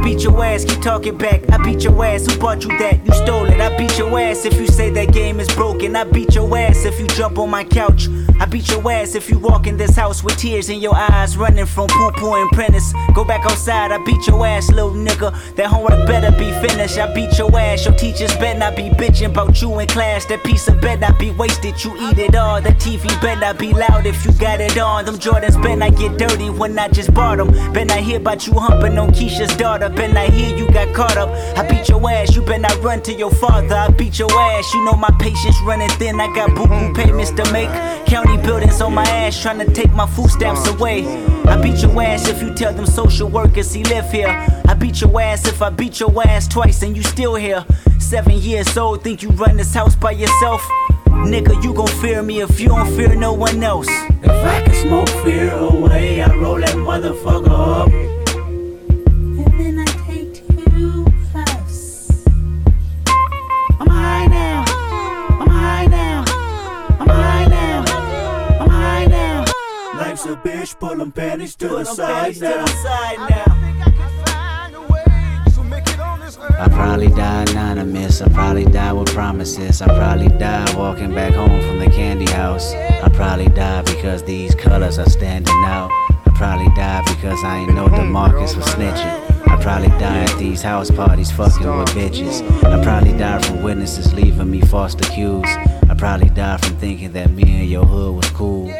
I beat your ass, keep talking back. I beat your ass, who bought you that? You stole it. I beat your ass if you say that game is broken. I beat your ass if you jump on my couch. I beat your ass if you walk in this house with tears in your eyes, running from poo poo and prentice. Go back outside, I beat your ass, little nigga. That homework better be finished. I beat your ass, your teachers better not be bitching about you in class. That piece of better not be wasted, you eat it all. The TV better not be loud if you got it on. Them Jordans better not get dirty when I just bought them. Better not hear about you humping on Keisha's daughter. Better not hear you got caught up. I beat your ass, you better not run to your father. I beat your ass, you know my patience running thin. I got boo boo payments to make. County buildings on my ass trying to take my food stamps away. I beat your ass if you tell them social workers he live here. I beat your ass if I beat your ass twice and you still here. Seven years old, think you run this house by yourself? Nigga, you gon' fear me if you don't fear no one else. If I can smoke fear away, I roll that motherfucker up. A bitch, pull them panties to the side now. think I can find a way to make it on this earth. I probably die anonymous. I probably die with promises. I probably die walking back home from the candy house. I probably die because these colors are standing out. I probably die because I ain't know the DeMarcus was snitching. I probably die at these house parties fucking with bitches. I probably die from witnesses leaving me false accused. I probably die from thinking that me and your hood was cool.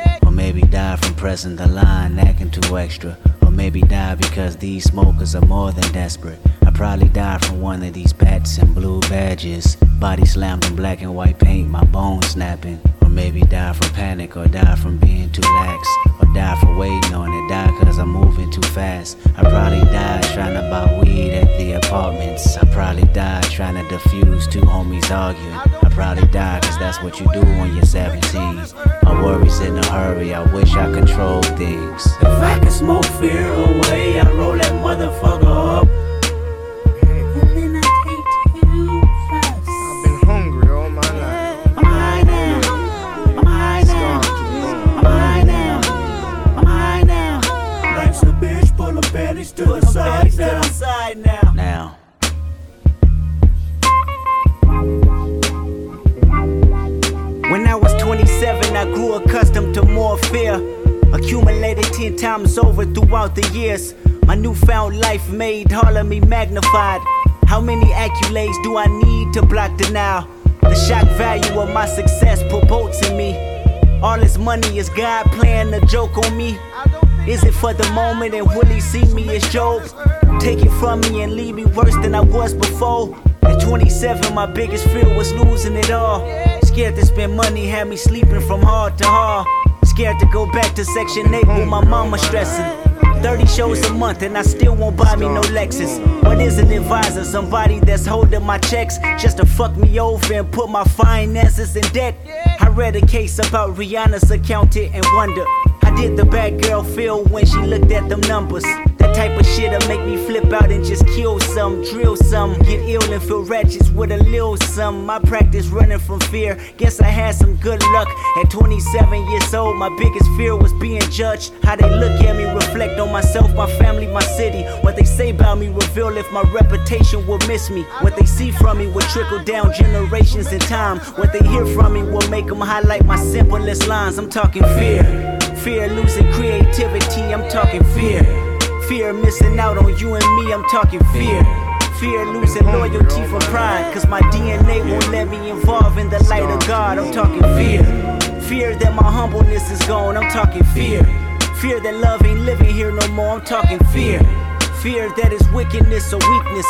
Maybe die from pressing the line, acting too extra. Or maybe die because these smokers are more than desperate. I probably die from one of these pats and blue badges. Body slammed in black and white paint, my bones snapping. Or maybe die from panic, or die from being too lax. Or die for waiting on it, die cause I'm moving too fast. I probably died trying to buy weed at the apartments. I probably died trying to defuse two homies arguing. I probably died cause that's what you do when you're 17. My worries in a hurry, I wish I controlled things. If I can smoke fear away, I roll that motherfucker fear. Accumulated 10 times over throughout the years. My newfound life made all of me magnified. How many accolades do I need to block denial? The shock value of my success promotes in me. All this money is God playing a joke on me. Is it for the moment and will he see me as Job? Take it from me and leave me worse than I was before. At 27, my biggest fear was losing it all. Scared to spend money, had me sleeping from hard to hard. Scared to go back to Section 8 with my mama stressing. 30 shows a month and I still won't buy me no Lexus. What is an advisor? Somebody that's holding my checks just to fuck me over and put my finances in debt. I read a case about Rihanna's accountant and wonder How did the bad girl feel when she looked at them numbers? That type of shit'll make me flip out and just kill some, drill some, get ill and feel wretched with a little some. My practice running from fear. Guess I had some good luck. At 27 years old, my biggest fear was being judged. How they look at me, reflect on myself, my family, my city. What they say about me reveal if my reputation will miss me. What they see from me will trickle down generations in time. What they hear from me will make them highlight my simplest lines. I'm talking fear. Fear losing creativity, I'm talking fear. Fear missing out on you and me, I'm talking fear. Fear losing loyalty for pride, cause my DNA won't let me involve in the light of God, I'm talking fear. Fear that my humbleness is gone, I'm talking fear. Fear that love ain't living here no more, I'm talking fear. Fear that is wickedness or weakness.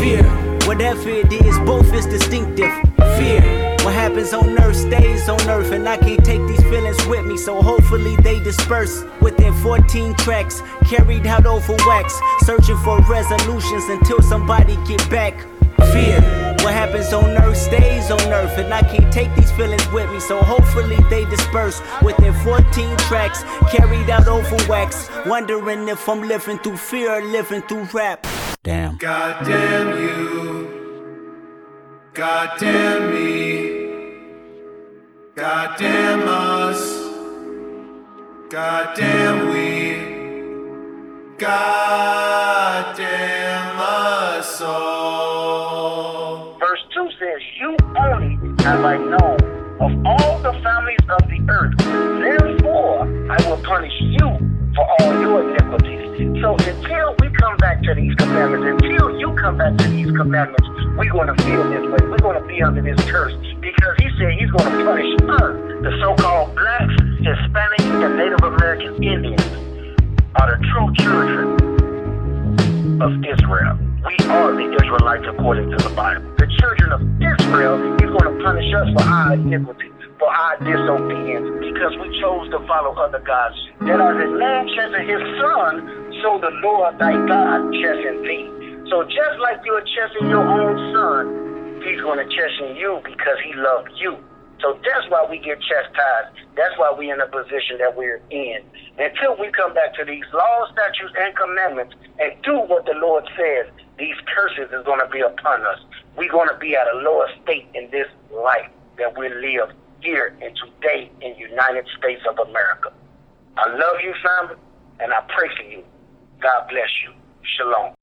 Fear, whatever it is, both is distinctive. Fear, what happens on earth stays on earth, and I can't take these feelings with me, so hopefully they disperse within 14 tracks, carried out over wax, searching for resolutions until somebody get back. Fear, what happens on earth stays on earth, and I can't take these feelings with me, so hopefully they disperse within 14 tracks, carried out over wax, wondering if I'm living through fear or living through rap. Damn. God damn you. God damn me. God damn us. God damn we. God damn us all. Verse 2 says, You only have I known of all the families of the earth. Therefore, I will punish you for all your iniquities. So until we come back to these commandments, until you come back to these commandments, we're going to feel this way. We're going to be under this curse because he said he's going to punish us, the so-called blacks, Hispanics, and Native American Indians are the true children of Israel. We are the Israelites according to the Bible. The children of Israel, he's going to punish us for our iniquity, for our disobedience, because we chose to follow other gods. That as a man chasing his son, so the Lord thy God chasten thee. So just like you're chasing your own son, he's going to chasten you because he loved you. So that's why we get chastised. That's why we're in the position that we're in. Until we come back to these laws, statutes, and commandments and do what the Lord says, these curses is going to be upon us. We're going to be at a lower state in this life that we live here and today in United States of America. I love you, family, and I pray for you. God bless you. Shalom.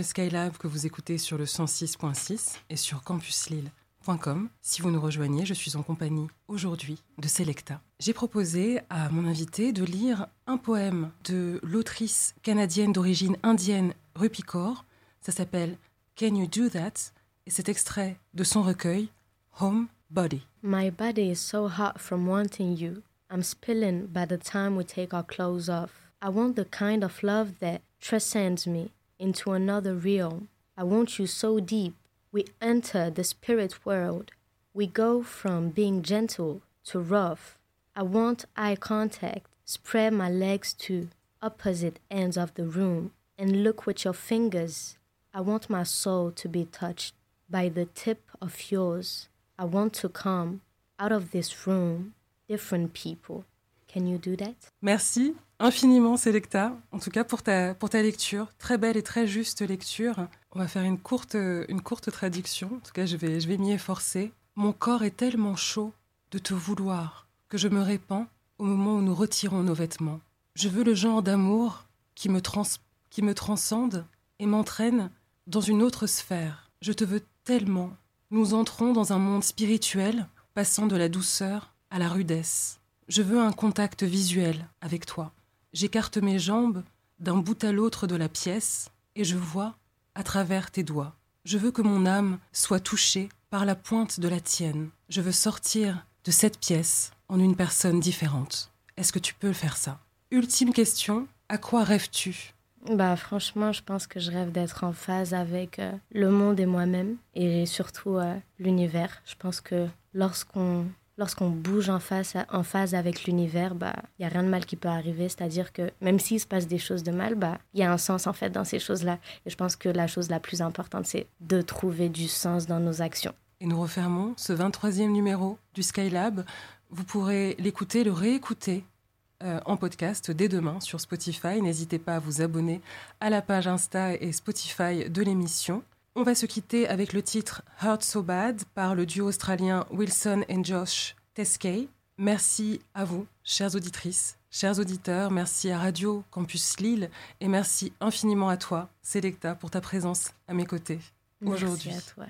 Le Skylab que vous écoutez sur le 106.6 et sur campuslille.com. Si vous nous rejoignez, je suis en compagnie aujourd'hui de Selecta. J'ai proposé à mon invité de lire un poème de l'autrice canadienne d'origine indienne Rupi Kaur. Ça s'appelle Can You Do That? Et c'est extrait de son recueil Home Body. My body is so hot from wanting you. I'm spilling by the time we take our clothes off. I want the kind of love that transcends me into another realm. I want you so deep. We enter the spirit world. We go from being gentle to rough. I want eye contact. Spread my legs to opposite ends of the room and look with your fingers. I want my soul to be touched by the tip of yours. I want to come out of this room different people. Can you do that? Merci infiniment, Selecta, en tout cas pour ta, pour ta lecture. Très belle et très juste lecture. On va faire une courte, une courte traduction. En tout cas, je vais, je vais m'y efforcer. Mon corps est tellement chaud de te vouloir que je me répands au moment où nous retirons nos vêtements. Je veux le genre d'amour qui qui me transcende et m'entraîne dans une autre sphère. Je te veux tellement. Nous entrons dans un monde spirituel, passant de la douceur à la rudesse. Je veux un contact visuel avec toi. J'écarte mes jambes d'un bout à l'autre de la pièce et je vois à travers tes doigts. Je veux que mon âme soit touchée par la pointe de la tienne. Je veux sortir de cette pièce en une personne différente. Est-ce que tu peux faire ça? Ultime question, à quoi rêves-tu? Bah franchement, je pense que je rêve d'être en phase avec euh, le monde et moi-même et surtout euh, l'univers. Je pense que lorsqu'on lorsqu'on bouge en face phase avec l'univers, bah il y a rien de mal qui peut arriver, c'est-à-dire que même s'il se passe des choses de mal, bah il y a un sens en fait dans ces choses-là et je pense que la chose la plus importante c'est de trouver du sens dans nos actions. Et nous refermons ce 23e numéro du Skylab. Vous pourrez l'écouter, le réécouter euh, en podcast dès demain sur Spotify. N'hésitez pas à vous abonner à la page Insta et Spotify de l'émission. On va se quitter avec le titre Hurt So Bad par le duo australien Wilson et Josh Teskey. Merci à vous, chères auditrices, chers auditeurs. Merci à Radio Campus Lille et merci infiniment à toi, Selecta, pour ta présence à mes côtés aujourd'hui. Merci à toi.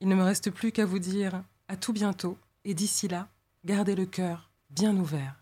Il ne me reste plus qu'à vous dire à tout bientôt et d'ici là, gardez le cœur bien ouvert.